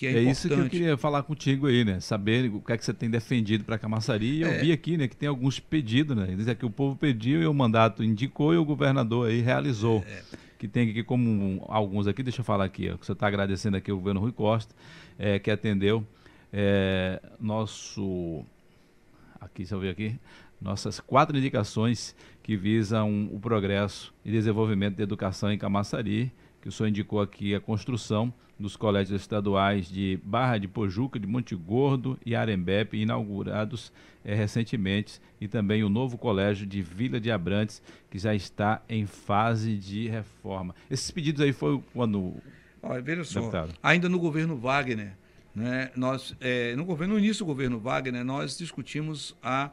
que é, é importante. isso que eu queria falar contigo aí, né? Saber o que é que você tem defendido para Camaçari. E eu É. vi aqui, né, que tem alguns pedidos, né? Diz que o povo pediu e o mandato indicou e o governador aí realizou. É. Que tem aqui como um- alguns aqui, deixa eu falar aqui, ó, que você está agradecendo aqui o governo Rui Costa, é, que atendeu é, nosso aqui, deixa eu ver aqui, nossas quatro indicações que visam o progresso e desenvolvimento da educação em Camaçari, que o senhor indicou aqui a construção dos colégios estaduais de Barra de Pojuca, de Monte Gordo e Arembepe, inaugurados eh, recentemente, e também o novo colégio de Vila de Abrantes, que já está em fase de reforma. Esses pedidos aí foi quando, Olha, veja só, Deputado. ainda no governo Wagner, né, nós, é, no, governo, no início do governo Wagner, nós discutimos a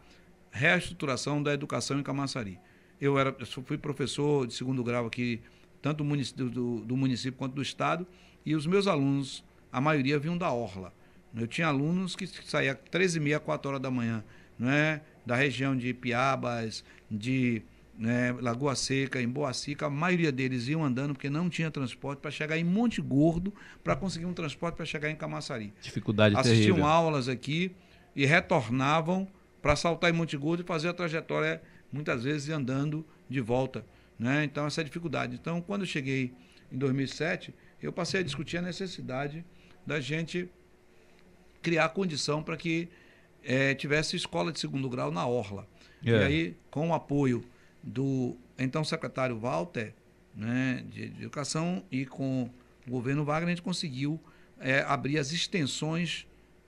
reestruturação da educação em Camaçari. Eu, era, eu fui professor de segundo grau aqui, tanto do município, do, do município quanto do estado, e os meus alunos, a maioria vinham da Orla. Eu tinha alunos que saíam às 13h30, 4 horas da manhã, né, da região de Piabas, de né, Lagoa Seca, em Boacica, a maioria deles iam andando porque não tinha transporte para chegar em Monte Gordo para conseguir um transporte para chegar em Camaçari. dificuldade Assistiam terrível. aulas aqui e retornavam para saltar em Monte Gordo e fazer a trajetória, muitas vezes andando de volta. Né? Então, essa é a dificuldade. Então, quando eu cheguei em 2007, eu passei a discutir a necessidade da gente criar condição para que eh, tivesse escola de segundo grau na Orla. E É. aí, com o apoio do então secretário Walter, né, de, Educação, e com o governo Wagner, a gente conseguiu eh, abrir as extensões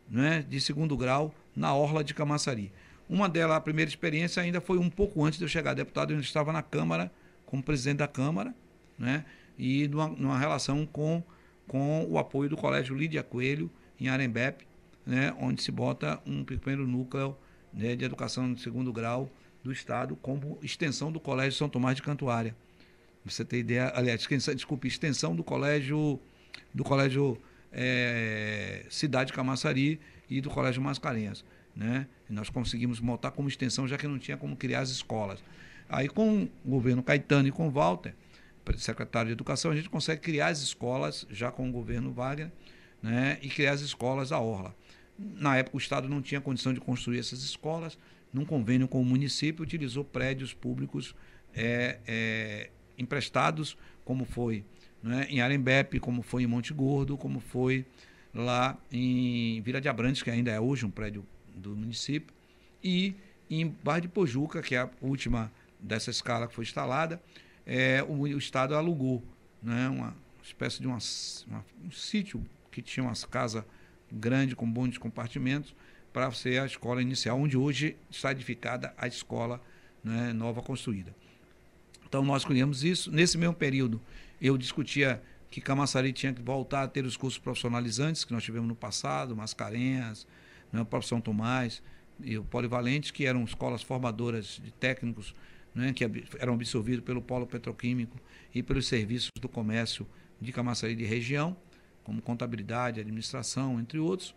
né, de segundo grau na Orla de Camaçari. Uma delas, a primeira experiência, ainda foi um pouco antes de eu chegar deputado, eu estava na Câmara, como presidente da Câmara, né, e numa, numa relação com, com o apoio do Colégio Lídia Coelho, em Arembepe, né, onde se bota um primeiro núcleo né, de educação de segundo grau do Estado, como extensão do Colégio São Tomás de Cantuária. Você tem ideia, aliás, desculpe, extensão do Colégio do Colégio eh, Cidade Camaçari e do Colégio Mascarenhas. Né? E nós conseguimos montar como extensão, já que não tinha como criar as escolas. Aí, com o governo Caetano e com o Walter, secretário de Educação, a gente consegue criar as escolas, já com o governo Wagner, né? e criar as escolas da Orla. Na época, o Estado não tinha condição de construir essas escolas, num convênio com o município, utilizou prédios públicos é, é, emprestados, como foi né, em Arembepe, como foi em Monte Gordo, como foi lá em Vila de Abrantes, que ainda é hoje um prédio do município, e em Barra de Pojuca, que é a última dessa escala que foi instalada, é, o, o Estado alugou né, uma espécie de uma, uma- um sítio que tinha umas casas grandes com bons compartimentos para ser a escola inicial, onde hoje está edificada a escola né, nova construída. Então nós criamos isso. Nesse mesmo período, eu discutia que Camaçari tinha que voltar a ter os cursos profissionalizantes que nós tivemos no passado, Mascarenhas, né, o próprio São Tomás e o Polivalente, que eram escolas formadoras de técnicos né, que eram absorvidos pelo polo petroquímico e pelos serviços do comércio de Camaçari de região, como contabilidade, administração, entre outros,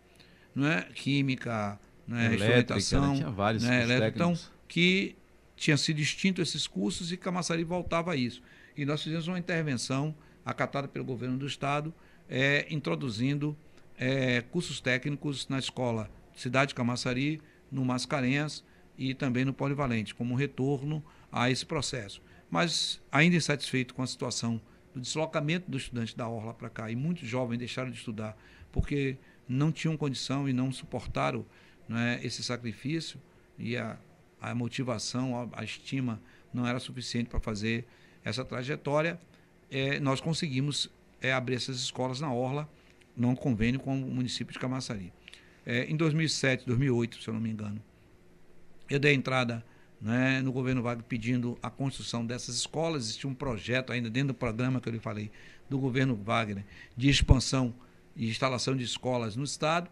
não é? química, né, Elétrica, instrumentação, Tinha vários né, elétrica. Então, que tinha sido extinto esses cursos e Camaçari voltava a isso. E nós fizemos uma intervenção acatada pelo governo do estado, eh, introduzindo eh, cursos técnicos na escola Cidade de Camaçari, no Mascarenhas e também no Polivalente, como retorno a esse processo. Mas ainda insatisfeito com a situação do deslocamento dos estudantes da Orla para cá, e muitos jovens deixaram de estudar porque não tinham condição e não suportaram né, esse sacrifício e a, a motivação, a, a estima não era suficiente para fazer essa trajetória, eh, nós conseguimos eh, abrir essas escolas na Orla, num convênio com o município de Camaçari. Eh, em 2007, 2008, se eu não me engano, eu dei entrada né, no governo Wagner pedindo a construção dessas escolas. Existia um projeto ainda dentro do programa que eu lhe falei, do governo Wagner, de expansão e instalação de escolas no Estado.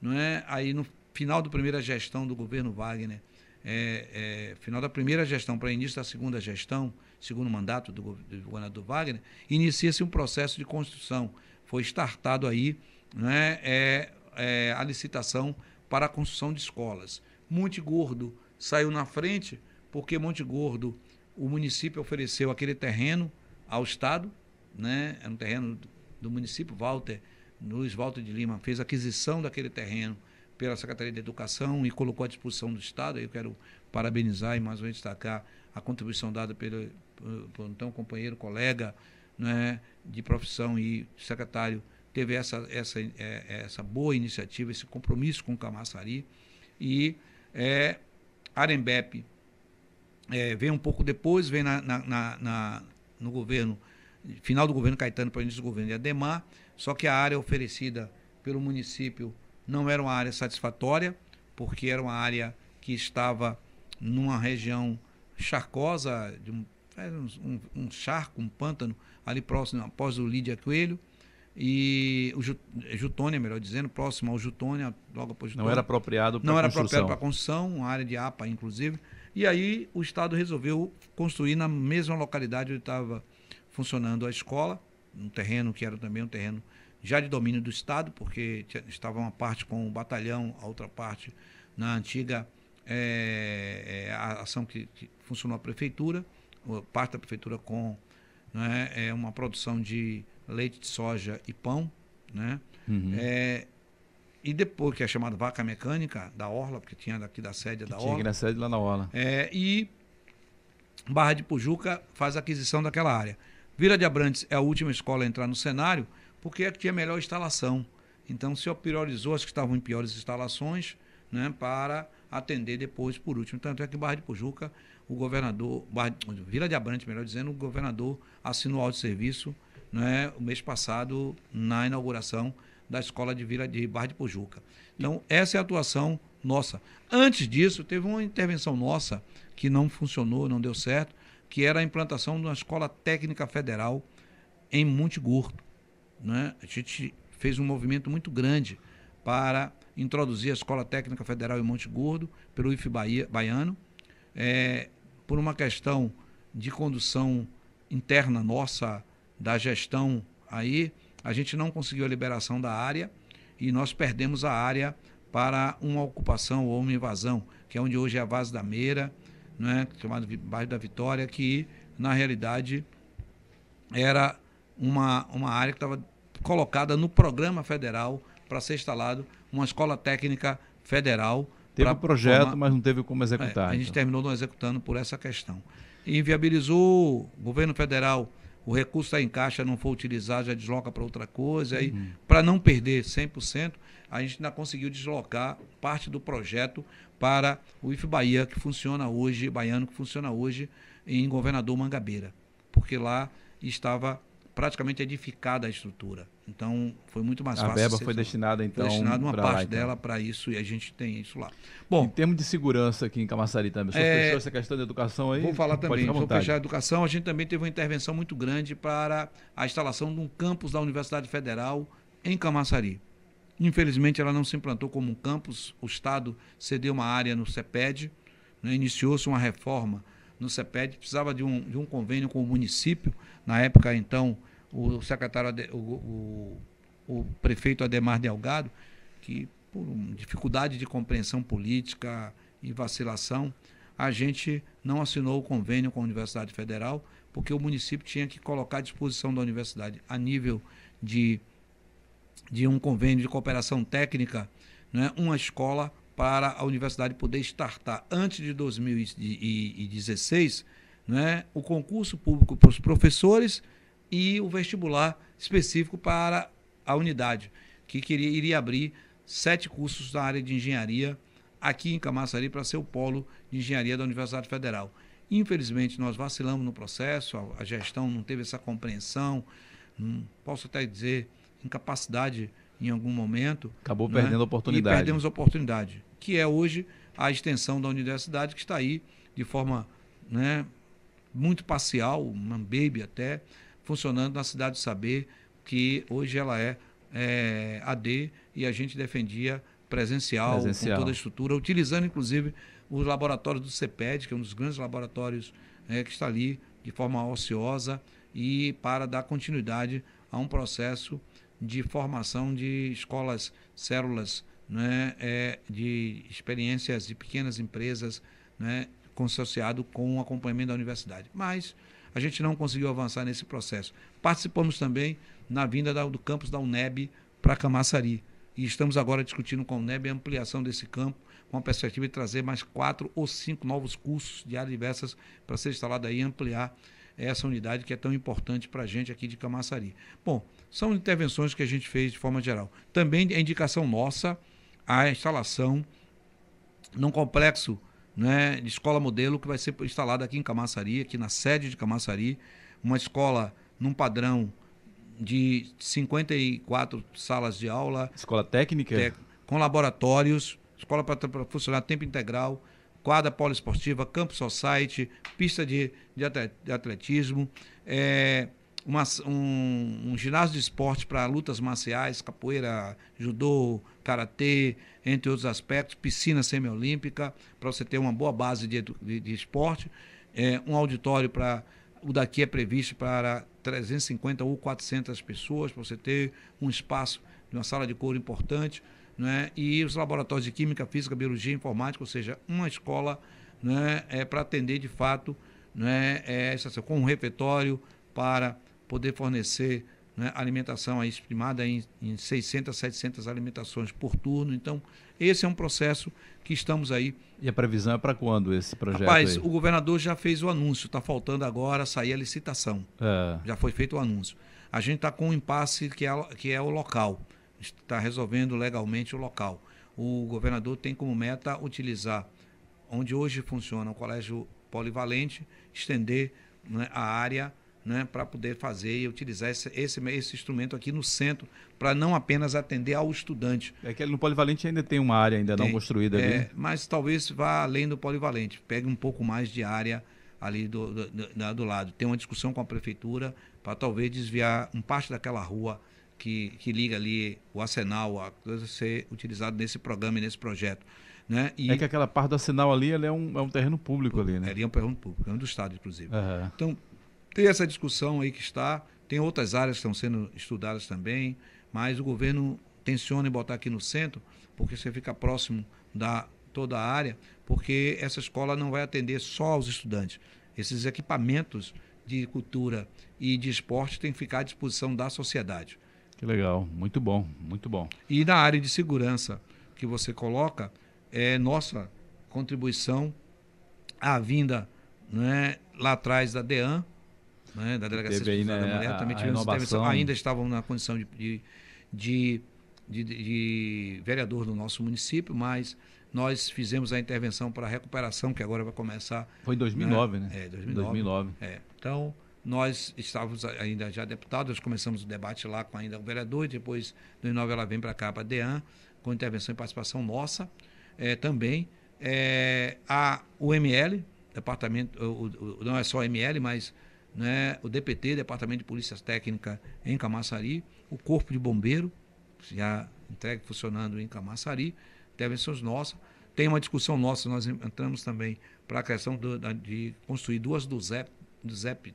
Não é? Aí, no final da primeira gestão do governo Wagner, é, é, final da primeira gestão para início da segunda gestão, segundo mandato do, do governador Wagner, inicia-se um processo de construção. Foi startado aí né, é, a licitação para a construção de escolas. Monte Gordo saiu na frente porque Monte Gordo, o município ofereceu aquele terreno ao Estado, né? Era um terreno do, município, Walter Luiz Walter de Lima fez aquisição daquele terreno pela Secretaria de Educação e colocou à disposição do Estado. Eu quero parabenizar e mais uma vez destacar a contribuição dada pelo, pelo então companheiro, colega né, de profissão e secretário teve essa, essa, é, essa boa iniciativa, esse compromisso com o Camaçari. E é, Arembep é, vem um pouco depois, vem na, na, na, no governo, final do governo Caetano para início do governo de Ademar, só que a área oferecida pelo município não era uma área satisfatória, porque era uma área que estava numa região charcosa, de um, um, um charco, um pântano, ali próximo, após o Lídia Coelho, e o Jutônia, melhor dizendo, próximo ao Jutônia, logo após Jutônia. Não era apropriado para Não era apropriado para construção, uma área de APA, inclusive. E aí o Estado resolveu construir na mesma localidade onde estava funcionando a escola, um terreno que era também um terreno já de domínio do Estado, porque estava uma parte com o batalhão, a outra parte na antiga é, é, a ação que, que, funcionou a prefeitura, parte da prefeitura com né, é, uma produção de leite de soja e pão, né? Uhum. É, e depois, que é chamado vaca mecânica da Orla, porque tinha daqui da sede que da tinha Orla. Tinha sede lá na Orla. É, e Barra de Pujuca faz a aquisição daquela área. Vila de Abrantes é a última escola a entrar no cenário, porque é que tinha melhor instalação. Então se priorizou as que estavam em piores instalações, né, para atender depois por último. Tanto é que Barra de Pujuca, o governador, Barra, Vila de Abrantes, melhor dizendo, o governador assinou o de serviço né, o mês passado na inauguração da escola de Vila de Barra de Pujuca. Então, essa é a atuação nossa. Antes disso, teve uma intervenção nossa que não funcionou, não deu certo, que era a implantação de uma escola técnica federal em Monte Gordo. Né? A gente fez um movimento muito grande para introduzir a Escola Técnica Federal em Monte Gordo pelo IF Baiano, é, por uma questão de condução interna nossa da gestão aí, a gente não conseguiu a liberação da área e nós perdemos a área para uma ocupação ou uma invasão, que é onde hoje é a Vaz da Meira, né, chamado bairro da Vitória, que na realidade era uma, uma área que estava colocada no programa federal para ser instalado uma escola técnica federal. Teve um projeto, formar... mas não teve como executar. É, a gente então. terminou não executando por essa questão. E inviabilizou o governo federal o recurso está em caixa, não for utilizado, já desloca para outra coisa. Aí, uhum. para não perder 100%, a gente ainda conseguiu deslocar parte do projeto para o IF Bahia, que funciona hoje, baiano, que funciona hoje em Governador Mangabeira. Porque lá estava praticamente edificada a estrutura. Então, foi muito mais a fácil. A verba foi destinada, então, foi destinada uma parte lá, então. dela para isso e a gente tem isso lá. Bom, em termos de segurança aqui em Camaçari também, o senhor é, fechou essa questão da educação aí? Vou falar também. Vou fechar a educação. A gente também teve uma intervenção muito grande para a instalação de um campus da Universidade Federal em Camaçari. Infelizmente, ela não se implantou como um campus. O Estado cedeu uma área no CEPED, né? iniciou-se uma reforma no CEPED, precisava de um, de um convênio com o município. Na época, então, o secretário, o, o, o prefeito Ademar Delgado, que por dificuldade de compreensão política e vacilação, a gente não assinou o convênio com a Universidade Federal, porque o município tinha que colocar à disposição da universidade, a nível de, de um convênio de cooperação técnica, né, uma escola para a universidade poder startar. Antes de 2016 né, o concurso público para os professores e o vestibular específico para a unidade, que queria, iria abrir sete cursos na área de engenharia aqui em Camaçari para ser o polo de engenharia da Universidade Federal. Infelizmente, nós vacilamos no processo, a, a gestão não teve essa compreensão, não, posso até dizer incapacidade em algum momento. Acabou né? perdendo a oportunidade. E perdemos a oportunidade, que é hoje a extensão da universidade que está aí de forma né, muito parcial, uma baby até, funcionando na cidade de Saber, que hoje ela é, é AD e a gente defendia presencial, presencial, com toda a estrutura, utilizando inclusive os laboratórios do CEPED, que é um dos grandes laboratórios é, que está ali de forma ociosa e para dar continuidade a um processo de formação de escolas, células, né, é, de experiências de pequenas empresas, né, associado com o acompanhamento da universidade. Mas a gente não conseguiu avançar nesse processo. Participamos também na vinda da, do campus da UNEB para Camaçari. E estamos agora discutindo com o NEB a ampliação desse campo, com a perspectiva de trazer mais quatro ou cinco novos cursos de áreas diversas para ser instalado aí e ampliar essa unidade que é tão importante para a gente aqui de Camaçari. Bom, são intervenções que a gente fez de forma geral. Também é indicação nossa a instalação num complexo né, de escola modelo que vai ser instalado aqui em Camaçari, aqui na sede de Camaçari, uma escola num padrão de 54 salas de aula. Escola técnica? com laboratórios, escola para funcionar tempo integral, quadra poliesportiva, campo society, pista de, de atletismo, é, uma, um, um, ginásio de esporte para lutas marciais, capoeira, judô, karatê, entre outros aspectos, piscina semiolímpica, para você ter uma boa base de, de, de esporte, é, um auditório para o daqui é previsto para 350 ou 400 pessoas, para você ter um espaço uma sala de couro importante, né? e os laboratórios de Química, Física, Biologia e Informática, ou seja, uma escola né, é, para atender de fato né, é, essa, com um refeitório para poder fornecer né, alimentação aí estimada em, em 600, 700 alimentações por turno. Então, esse é um processo que estamos aí. E a previsão é para quando esse projeto? Rapaz, aí? o governador já fez o anúncio, está faltando agora sair a licitação. É. Já foi feito o anúncio. A gente está com um impasse que é, que é o local. Está resolvendo legalmente o local. O governador tem como meta utilizar onde hoje funciona o colégio polivalente, estender né, a área né, para poder fazer e utilizar esse, esse, esse instrumento aqui no centro, para não apenas atender ao estudante. É que no polivalente ainda tem uma área ainda tem, não construída é, ali. Mas talvez vá além do polivalente, pegue um pouco mais de área ali do, do, do, do lado. Tem uma discussão com a prefeitura para talvez desviar um parte daquela rua que, que liga ali o arsenal a ser utilizado nesse programa e nesse projeto. Né? E, é que aquela parte do arsenal ali é, um, é um terreno público ali, né? Ali é um terreno público, é um do Estado, inclusive. Uhum. Então, tem essa discussão aí que está, tem outras áreas que estão sendo estudadas também, mas o governo tenciona em botar aqui no centro, porque você fica próximo da toda a área, porque essa escola não vai atender só aos estudantes. Esses equipamentos de cultura e de esporte têm que ficar à disposição da sociedade. Que legal, muito bom, muito bom. E na área de segurança que você coloca, é nossa contribuição à vinda né, lá atrás da DEAN, né, da Delegacia né, da Mulher, também tivemos inovação. ainda estavam na condição de, de, de, de, vereador do nosso município, mas nós fizemos a intervenção para a recuperação, que agora vai começar. Foi em 2009, né? né? É, 2009. 2009. É. Então, nós estávamos ainda já deputados, nós começamos o debate lá com ainda o vereador, e depois, em 2009, ela vem para cá, para a DEAN, com intervenção e participação nossa é, também. É, a UML, departamento, o, o, não é só ML, mas né, o DPT, Departamento de Polícia Técnica em Camaçari, o Corpo de Bombeiro, já entregue funcionando em Camaçari, intervenções nossas. Tem uma discussão nossa, nós entramos também para a questão do, de construir duas do ZEP, do ZEP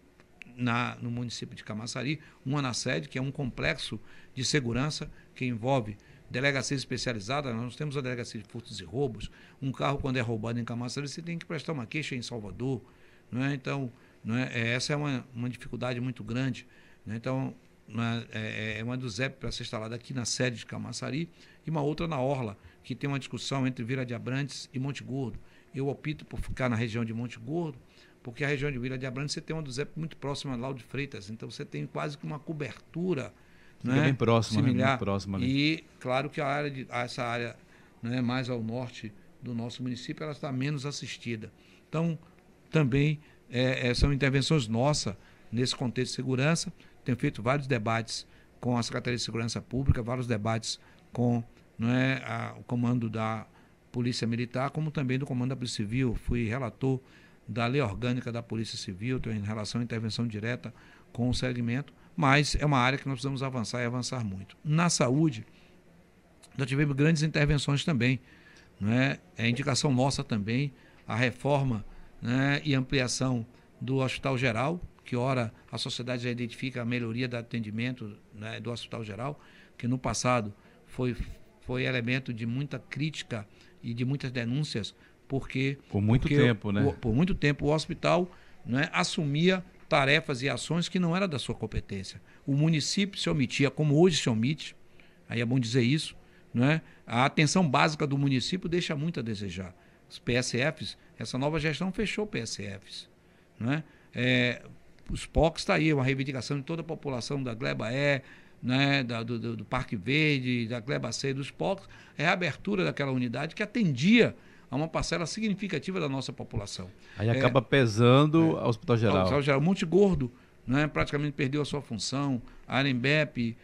na, no município de Camaçari, uma na sede, que é um complexo de segurança que envolve delegacia especializada, nós temos a delegacia de furtos e roubos, um carro quando é roubado em Camaçari, você tem que prestar uma queixa em Salvador, não é? Então, né? Essa é uma, uma dificuldade muito grande. Né? Então, né, é, é uma do ZEP para ser instalada aqui na sede de Camaçari e uma outra na Orla, que tem uma discussão entre Vila de Abrantes e Monte Gordo. Eu opto por ficar na região de Monte Gordo, porque a região de Vila de Abrantes você tem uma do ZEP muito próxima Lauro de Freitas, então você tem quase que uma cobertura né, bem próxima, similar. Né? próxima ali. E claro que a área de, essa área né, mais ao norte do nosso município ela está menos assistida. Então, também é, é, são intervenções nossas nesse contexto de segurança. Tenho feito vários debates com a Secretaria de Segurança Pública, vários debates com não é, a, o comando da Polícia Militar, como também do comando da Polícia Civil. Fui relator da lei orgânica da Polícia Civil, em relação à intervenção direta com o segmento, mas é uma área que nós precisamos avançar e avançar muito. Na saúde, nós tivemos grandes intervenções também. Não é? é indicação nossa também a reforma né, e ampliação do Hospital Geral, que ora a sociedade já identifica a melhoria do atendimento né, do Hospital Geral, que no passado foi, foi elemento de muita crítica e de muitas denúncias, porque... Por muito porque tempo, né? O, por muito tempo o hospital né, assumia tarefas e ações que não eram da sua competência. O município se omitia, como hoje se omite, aí é bom dizer isso, né? a atenção básica do município deixa muito a desejar. Os PSFs, essa nova gestão fechou PSFs. Né? É, os POCs está aí, uma reivindicação de toda a população da Gleba E, né, da, do, do, Parque Verde, da Gleba C, dos POCs, é a abertura daquela unidade que atendia a uma parcela significativa da nossa população. Aí acaba é, pesando é, ao Hospital Geral. Ao Hospital Geral. Monte Gordo né, praticamente perdeu a sua função, a Arembep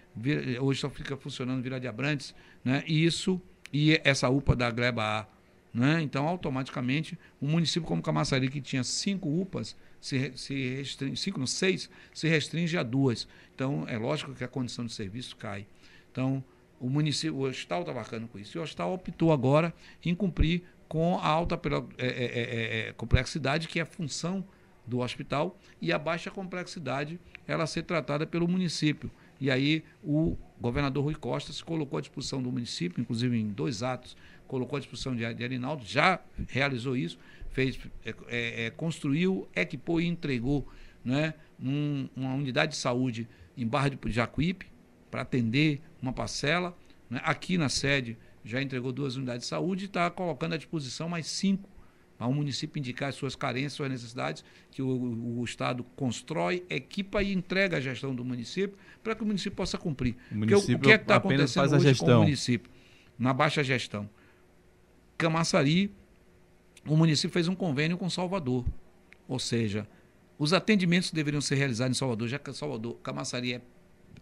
hoje só fica funcionando Vila de Abrantes, né, e isso, e essa UPA da Gleba A. Né, então, automaticamente, um município como Camaçari, que tinha cinco UPAs, se, se restringe, cinco, não, seis, se restringe a duas. Então, é lógico que a condição de serviço cai. Então, o município, o hospital está marcando com isso. E o hospital optou agora em cumprir com a alta é, é, é, é, complexidade, que é a função do hospital, e a baixa complexidade ela ser tratada pelo município. E aí o governador Rui Costa se colocou à disposição do município, inclusive em dois atos, colocou à disposição de, de Arinaldo, já realizou isso, fez, é, é, é, construiu, equipou e entregou né, um, uma unidade de saúde em Barra de Jacuípe para atender uma parcela. Né, aqui na sede já entregou duas unidades de saúde e está colocando à disposição mais cinco para o município indicar as suas carências, suas necessidades, que o, o, Estado constrói, equipa e entrega a gestão do município para que o município possa cumprir. O, município o que é que está acontecendo hoje com o município? Na baixa gestão. Camaçari o município fez um convênio com Salvador. Ou seja, os atendimentos deveriam ser realizados em Salvador, já que Salvador, Camaçari é,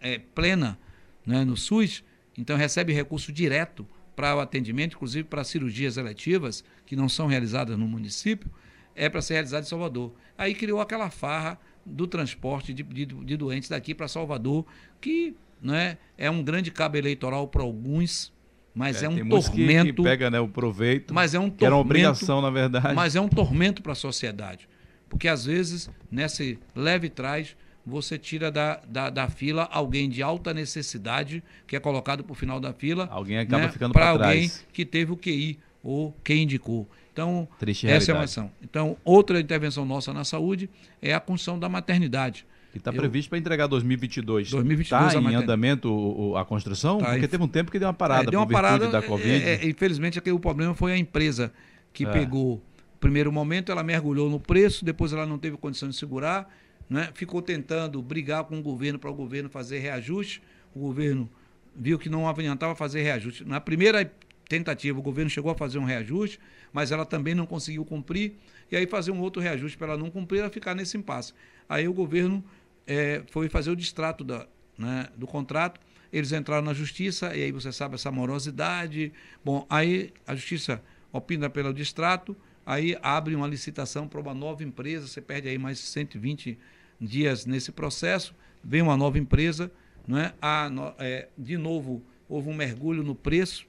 é plena né, no SUS, então recebe recurso direto para o atendimento, inclusive para cirurgias eletivas, que não são realizadas no município, é para ser realizado em Salvador. Aí criou aquela farra do transporte de, de, de doentes daqui para Salvador, que né, é um grande cabo eleitoral para alguns, mas é, é um tormento. Que pega né, o proveito. Mas é um tormento. era uma obrigação, na verdade. Mas é um tormento para a sociedade. Porque às vezes, nesse leve trás, você tira da, da, da, fila alguém de alta necessidade, que é colocado para o final da fila. Alguém acaba né, ficando para alguém que teve o QI ou quem indicou. Então, Triste essa realidade. é uma ação. Então, outra intervenção nossa na saúde é a construção da maternidade. Que está previsto para entregar 2022. 2022 Está em andamento a construção? Tá, Porque teve um tempo que deu uma parada é, deu uma parada, da Covid. É, é, infelizmente, aqui, o problema foi a empresa que é. pegou. Primeiro momento, ela mergulhou no preço, depois ela não teve condição de segurar, né? ficou tentando brigar com o governo para o governo fazer reajuste. O governo viu que não adiantava fazer reajuste. Na primeira tentativa, o governo chegou a fazer um reajuste, mas ela também não conseguiu cumprir, e aí fazer um outro reajuste para ela não cumprir, ela ficar nesse impasse. Aí o governo é, foi fazer o distrato da, né, do contrato. Eles entraram na justiça, e aí você sabe essa morosidade. Bom, aí a justiça opina pelo distrato, aí abre uma licitação para uma nova empresa, você perde aí mais 120 dias nesse processo, vem uma nova empresa, não é? A, é, de novo, houve um mergulho no preço,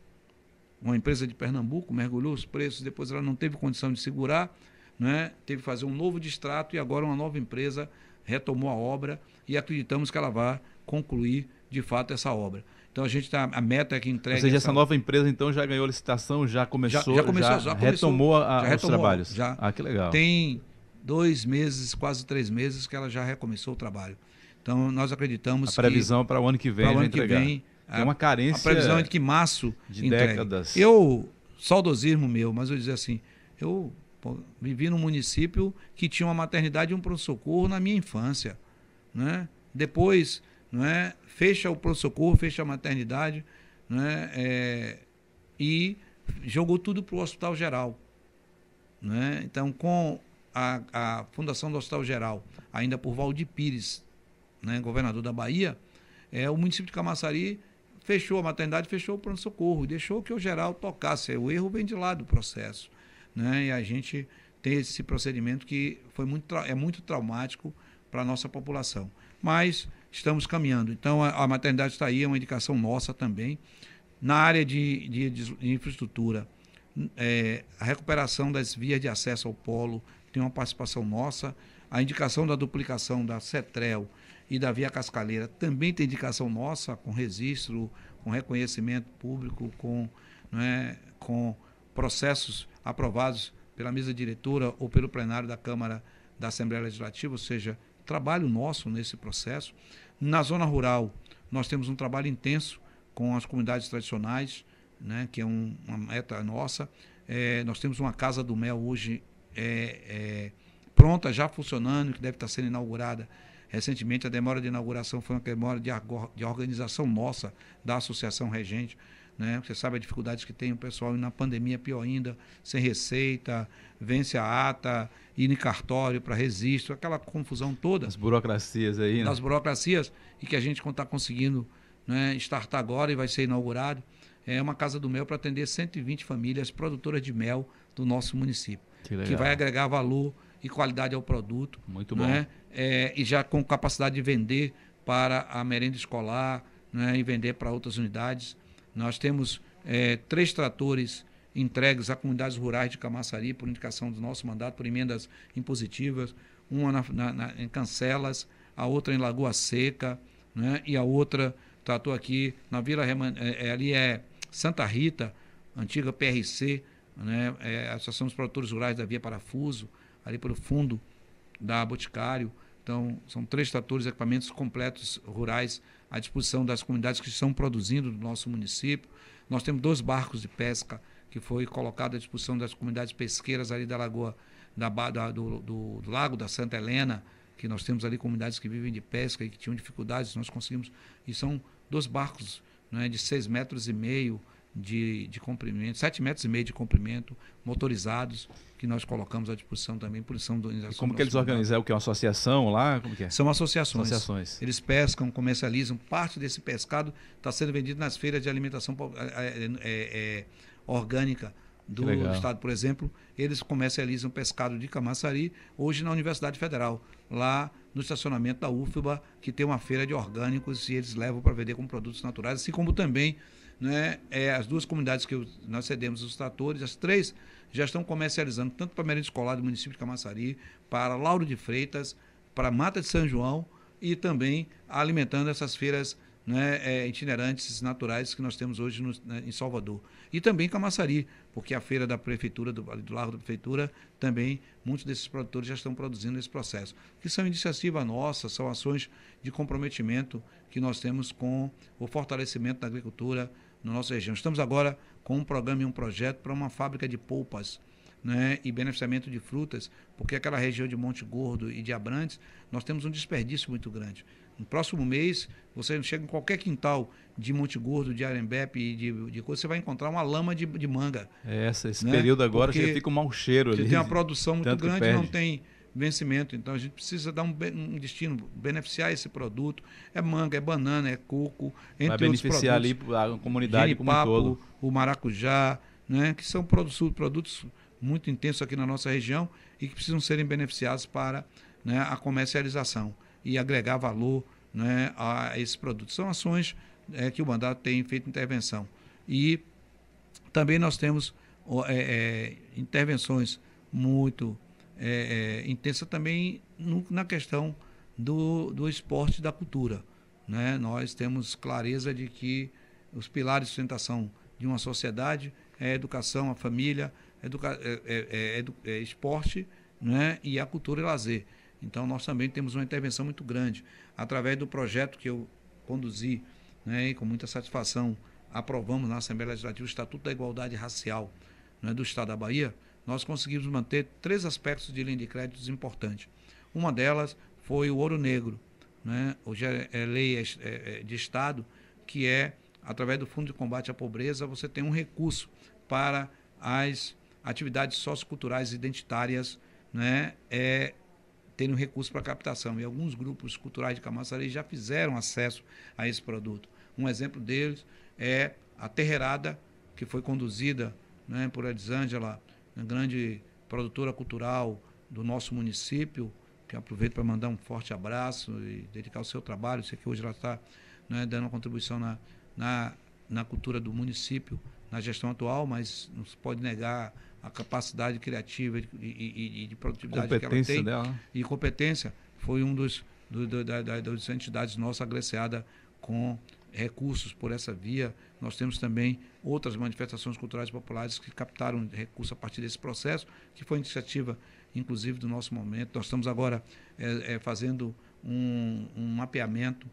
uma empresa de Pernambuco mergulhou os preços, depois ela não teve condição de segurar, é? teve que fazer um novo distrato e agora uma nova empresa retomou a obra e acreditamos que ela vai concluir de fato essa obra. Então a gente tá, a meta é que entregue. Ou seja, essa, essa nova empresa então já ganhou licitação, já começou, já, já, começou, já, já retomou, a, já retomou os trabalhos. Já. Ah, que legal. Tem dois meses, quase três meses que ela já recomeçou o trabalho. Então nós acreditamos. A previsão para o ano que vem. Para o ano que vem. Tem uma carência. A previsão é de que março de entregue. décadas. Eu saudosismo meu, mas eu dizer assim, eu vivi num município que tinha uma maternidade e um pronto-socorro na minha infância. Né? Depois, não é, fecha o pronto-socorro, fecha a maternidade né? É, e jogou tudo para o Hospital Geral. Né? Então, com a, a, fundação do Hospital Geral, ainda por Valdir Pires, né, governador da Bahia, é, o município de Camaçari fechou a maternidade, fechou o pronto-socorro, deixou que o geral tocasse. O erro vem de lá do processo né? E a gente tem esse procedimento que foi muito, é muito traumático para a nossa população. Mas estamos caminhando. Então, a, a maternidade está aí, é uma indicação nossa também. Na área de, de, de infraestrutura, é, a recuperação das vias de acesso ao polo tem uma participação nossa. A indicação da duplicação da CETREL e da Via Cascaleira também tem indicação nossa, com registro, com reconhecimento público, com, né, com processos aprovados pela mesa diretora ou pelo plenário da Câmara da Assembleia Legislativa, ou seja, trabalho nosso nesse processo. Na zona rural, nós temos um trabalho intenso com as comunidades tradicionais, né, que é um, uma meta nossa. É, nós temos uma Casa do Mel hoje é, é, pronta, já funcionando, que deve estar sendo inaugurada recentemente. A demora de inauguração foi uma demora de, de organização nossa, da Associação Regente. Né? Você sabe a dificuldade que tem o pessoal e na pandemia pior ainda, sem receita, vence a ata, ir em cartório para registro, aquela confusão toda. As burocracias aí, né? Das burocracias e que a gente está conseguindo né, startar agora e vai ser inaugurado. É uma casa do mel para atender 120 famílias produtoras de mel do nosso município. Que, que vai agregar valor e qualidade ao produto. Muito bom. Né? É, e já com capacidade de vender para a merenda escolar né, e vender para outras unidades. Nós temos é, três tratores entregues a comunidades rurais de Camaçari por indicação do nosso mandato, por emendas impositivas, uma na, na, na, em Cancelas, a outra em Lagoa Seca, né, e a outra tratou aqui na Vila Reman, é, é, ali é Santa Rita, antiga PRC, né, é, Associação dos Produtores Rurais da Via Parafuso, ali pelo fundo da Boticário. Então, são três tratores, equipamentos completos rurais à disposição das comunidades que estão produzindo no nosso município. Nós temos dois barcos de pesca que foi colocado à disposição das comunidades pesqueiras ali da Lagoa, da, da do, do, Lago da Santa Helena, que nós temos ali comunidades que vivem de pesca e que tinham dificuldades, nós conseguimos. E são dois barcos né, de seis metros e meio de, de comprimento, sete metros e meio de comprimento, motorizados, que nós colocamos à disposição também por lição do e Como que eles organizam? É o que? Uma associação lá? Como que é? São associações. associações. Eles pescam, comercializam. Parte desse pescado está sendo vendido nas feiras de alimentação é, é, é, orgânica do estado, por exemplo. Eles comercializam pescado de camaçari hoje na Universidade Federal, lá no estacionamento da UFBA, que tem uma feira de orgânicos e eles levam para vender como produtos naturais, assim como também né, é, as duas comunidades que nós cedemos os tratores, as três já estão comercializando, tanto para a merenda escolar do município de Camaçari, para Lauro de Freitas, para Mata de São João e também alimentando essas feiras né, é, itinerantes naturais que nós temos hoje no, né, em Salvador. E também Camaçari, porque a feira da prefeitura, do, do Largo da Prefeitura, também muitos desses produtores já estão produzindo esse processo. Que são iniciativa nossa, são ações de comprometimento que nós temos com o fortalecimento da agricultura, na nossa região. Estamos agora com um programa e um projeto para uma fábrica de polpas né, e beneficiamento de frutas, porque aquela região de Monte Gordo e de Abrantes, nós temos um desperdício muito grande. No próximo mês, você chega em qualquer quintal de Monte Gordo, de Arembepe e de, de coisa, você vai encontrar uma lama de, de manga. É essa, esse né? período agora já fica um mau cheiro ali. Você tem uma produção muito grande, não tem vencimento. Então a gente precisa dar um, um, destino, beneficiar esse produto. É manga, é banana, é coco, entre Vai beneficiar ali a comunidade como um todo. O maracujá, né, que são produtos, produtos muito intensos aqui na nossa região e que precisam serem beneficiados para né, a comercialização e agregar valor né, a esses produtos. São ações é, que o mandato tem feito intervenção. E também nós temos é, é, intervenções muito é, é, intensa também no, na questão do, do esporte e da cultura. Né? Nós temos clareza de que os pilares de sustentação de uma sociedade é a educação, a família, educa é, é, é, é, esporte né? e a cultura e lazer. Então, nós também temos uma intervenção muito grande. Através do projeto que eu conduzi né? e com muita satisfação aprovamos na Assembleia Legislativa o Estatuto da Igualdade Racial né? do Estado da Bahia, nós conseguimos manter três aspectos de linha de créditos importantes. Uma delas foi o ouro negro, né? hoje é, é lei é, é, de Estado, que é, através do Fundo de Combate à Pobreza, você tem um recurso para as atividades socioculturais identitárias né? é, terem um recurso para captação. E alguns grupos culturais de Camaçari já fizeram acesso a esse produto. Um exemplo deles é a Terreirada, que foi conduzida né, por Elisângela uma grande produtora cultural do nosso município, que aproveito para mandar um forte abraço e dedicar o seu trabalho. Sei que hoje ela está né, dando uma contribuição na, na, na cultura do município, na gestão atual, mas não se pode negar a capacidade criativa e, e, e de produtividade que ela tem. Dela. E competência. Foi um dos do, do, da, das entidades nossas agraciada com recursos por essa via. Nós temos também outras manifestações culturais populares que captaram recursos a partir desse processo, que foi iniciativa, inclusive, do nosso momento. Nós estamos agora é, é, fazendo um, um, mapeamento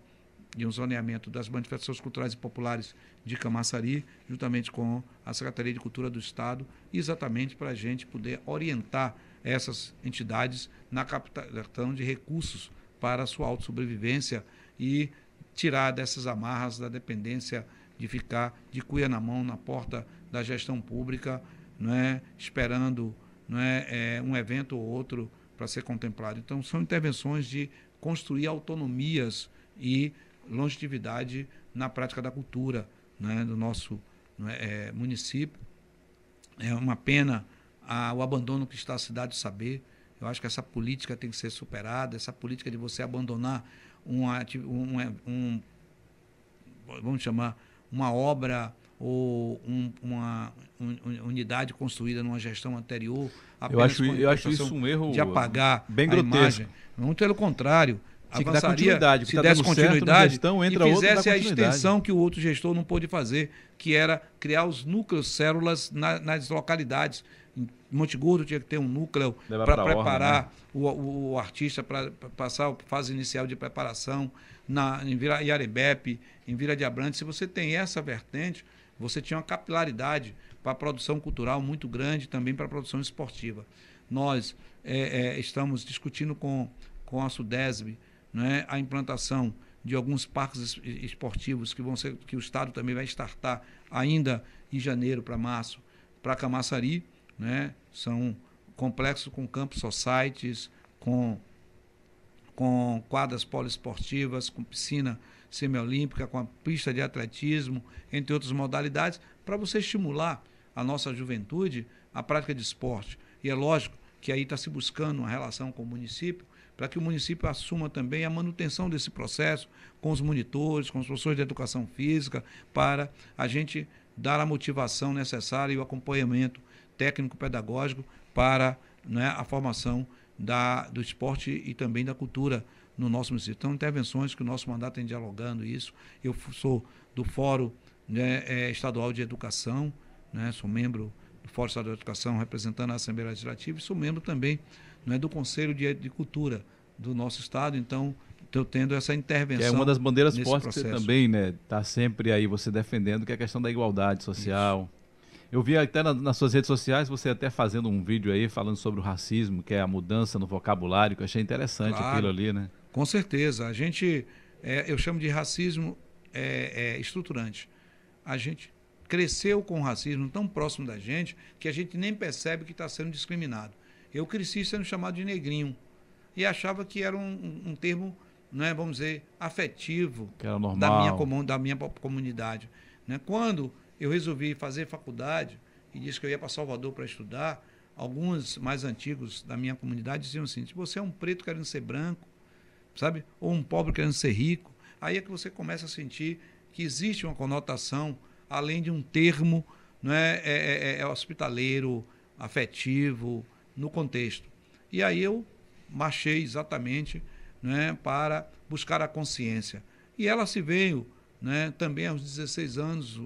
de um zoneamento das manifestações culturais e populares de Camaçari, juntamente com a Secretaria de Cultura do Estado, exatamente para a gente poder orientar essas entidades na captação de recursos para a sua autossobrevivência e tirar dessas amarras da dependência de ficar de cuia na mão na porta da gestão pública, não é, esperando não é, é um evento ou outro para ser contemplado. Então, são intervenções de construir autonomias e longevidade na prática da cultura né, do nosso é, é, município. É uma pena a, o abandono que está a cidade de saber. Eu acho que essa política tem que ser superada, essa política de você abandonar um, um, um vamos chamar, uma obra ou um, uma unidade construída numa gestão anterior. Eu acho, eu acho isso um erro de apagar bem grotesco. Imagem. Muito pelo contrário. Tinha que dar continuidade. Se tá desse continuidade gestão, entra e fizesse a extensão que o outro gestor não pôde fazer, que era criar os núcleos células na, nas localidades. Em Monte Gordo tinha que ter um núcleo para preparar né? o, o, artista para passar a fase inicial de preparação na, em Vila Iarebepe, em Vila de Abrantes. Se você tem essa vertente, você tinha uma capilaridade para a produção cultural muito grande, também para a produção esportiva. Nós é, é, estamos discutindo com, com a Sudesb né, a implantação de alguns parques esportivos que vão ser que o estado também vai startar ainda em janeiro para março para Camaçari, né? São complexos com campos societies, com com quadras poliesportivas, com piscina semiolímpica, com a pista de atletismo, entre outras modalidades, para você estimular a nossa juventude à prática de esporte. E é lógico que aí está se buscando uma relação com o município para que o município assuma também a manutenção desse processo com os monitores, com os professores de educação física, para a gente dar a motivação necessária e o acompanhamento técnico-pedagógico para né, a formação da, do esporte e também da cultura no nosso município. Então, intervenções que o nosso mandato tem dialogando isso. Eu sou do Fórum né, é, Estadual de Educação, né, sou membro do Fórum Estadual de Educação representando a Assembleia Legislativa e sou membro também é do Conselho de, de Cultura do nosso estado, então estou tendo essa intervenção. Que é uma das bandeiras fortes que você também né, está sempre aí você defendendo, que é a questão da igualdade social. Isso. Eu vi até na, nas suas redes sociais você até fazendo um vídeo aí falando sobre o racismo, que é a mudança no vocabulário, que eu achei interessante claro, aquilo ali, né? Com certeza. A gente, é, eu chamo de racismo é, é, estruturante. A gente cresceu com o racismo tão próximo da gente que a gente nem percebe que está sendo discriminado. Eu cresci sendo chamado de negrinho e achava que era um, um termo, né, vamos dizer, afetivo da minha, da minha comunidade. Né? Quando eu resolvi fazer faculdade e disse que eu ia para Salvador para estudar, alguns mais antigos da minha comunidade diziam assim: se você é um preto querendo ser branco, sabe? Ou um pobre querendo ser rico, aí é que você começa a sentir que existe uma conotação além de um termo não é, é, é, é hospitaleiro, afetivo, no contexto. E aí eu marchei exatamente né, para buscar a consciência. E ela se veio né, também aos 16 anos,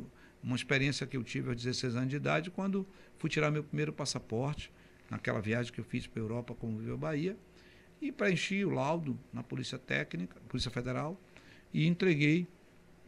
uma experiência que eu tive aos 16 anos de idade, quando fui tirar meu primeiro passaporte, naquela viagem que eu fiz para a Europa como Viva Bahia, e preenchi o laudo na Polícia Técnica, Polícia Federal, e entreguei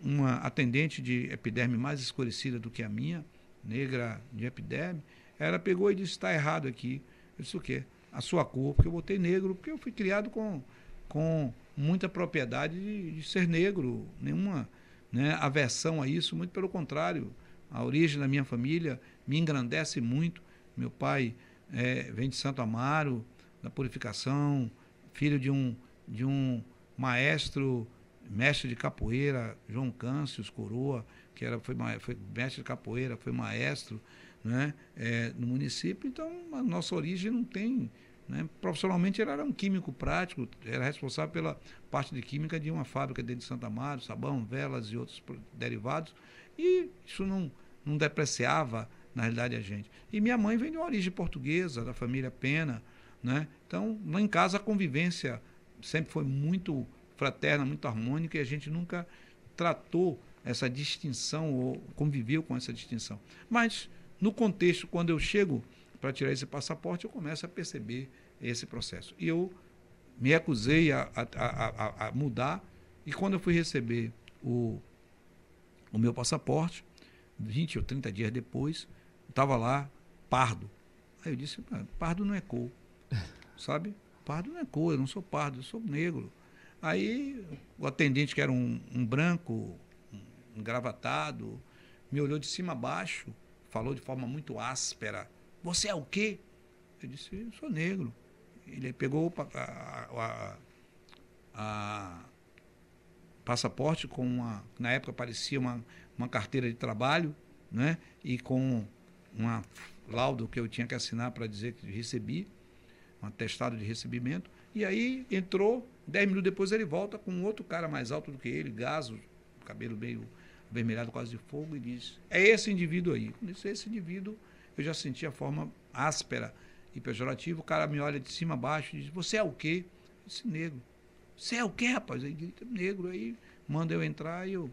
uma atendente de epiderme mais escurecida do que a minha, negra de epiderme, ela pegou e disse, está errado aqui, eu disse o quê? A sua cor, porque eu botei negro, porque eu fui criado com, com muita propriedade de, de ser negro, nenhuma né, aversão a isso, muito pelo contrário. A origem da minha família me engrandece muito. Meu pai é, vem de Santo Amaro, da purificação, filho de um, de um maestro, mestre de capoeira, João Câncio Coroa, que era, foi, foi mestre de capoeira, foi maestro né, é, no município, então a nossa origem não tem. Né? Profissionalmente ele era um químico prático, era responsável pela parte de química de uma fábrica dentro de Santa Maria, sabão, velas e outros derivados, e isso não, não depreciava, na realidade, a gente. E minha mãe vem de uma origem portuguesa, da família Pena, né? então lá em casa a convivência sempre foi muito fraterna, muito harmônica, e a gente nunca tratou essa distinção ou conviveu com essa distinção. Mas no contexto, quando eu chego para tirar esse passaporte, eu começo a perceber esse processo. E eu me acusei a, a, a, a mudar E quando eu fui receber o, o meu passaporte, 20 ou 30 dias depois, estava lá, pardo. Aí eu disse, pardo não é cor, sabe? Pardo não é cor, eu não sou pardo, eu sou negro. Aí o atendente, que era um, um branco, um engravatado, me olhou de cima a baixo, falou de forma muito áspera, você é o quê? Eu disse, eu sou negro. Ele pegou a, a, a, a passaporte com uma, na época parecia uma, uma carteira de trabalho, né? E com um laudo que eu tinha que assinar para dizer que recebi, um atestado de recebimento. E aí entrou, dez minutos depois ele volta com outro cara mais alto do que ele, gaso, cabelo meio avermelhado, quase de fogo, e diz: É esse indivíduo aí. Quando disse esse indivíduo, eu já senti a forma áspera e pejorativa. O cara me olha de cima a baixo e diz: Você é o quê? Eu disse: Negro. Você é o quê, rapaz? Aí grita: Negro. Aí manda eu entrar e eu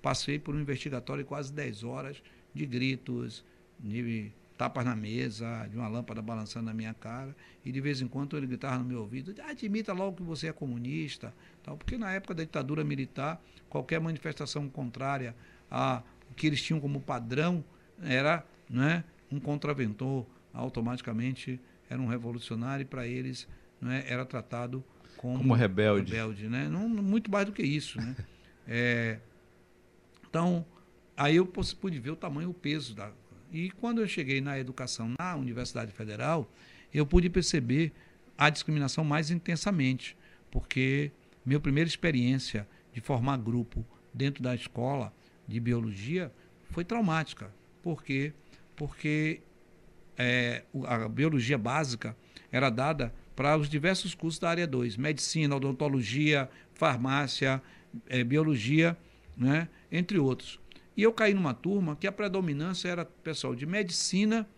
passei por um investigatório de quase 10 horas de gritos, de tapas na mesa, de uma lâmpada balançando na minha cara, e de vez em quando ele gritava no meu ouvido, admita logo que você é comunista, tal, porque na época da ditadura militar, qualquer manifestação contrária a o que eles tinham como padrão era né, um contraventor, automaticamente era um revolucionário e para eles né, era tratado como, como rebelde. rebelde né? Não, muito mais do que isso. Né? é, então, aí eu pude ver o tamanho, o peso da, e quando eu cheguei na educação na Universidade Federal, eu pude perceber a discriminação mais intensamente, porque minha primeira experiência de formar grupo dentro da escola de biologia foi traumática. Por quê? Porque é, a biologia básica era dada para os diversos cursos da área 2, medicina, odontologia, farmácia, é, biologia, né, entre outros. E eu caí numa turma que a predominância era pessoal de medicina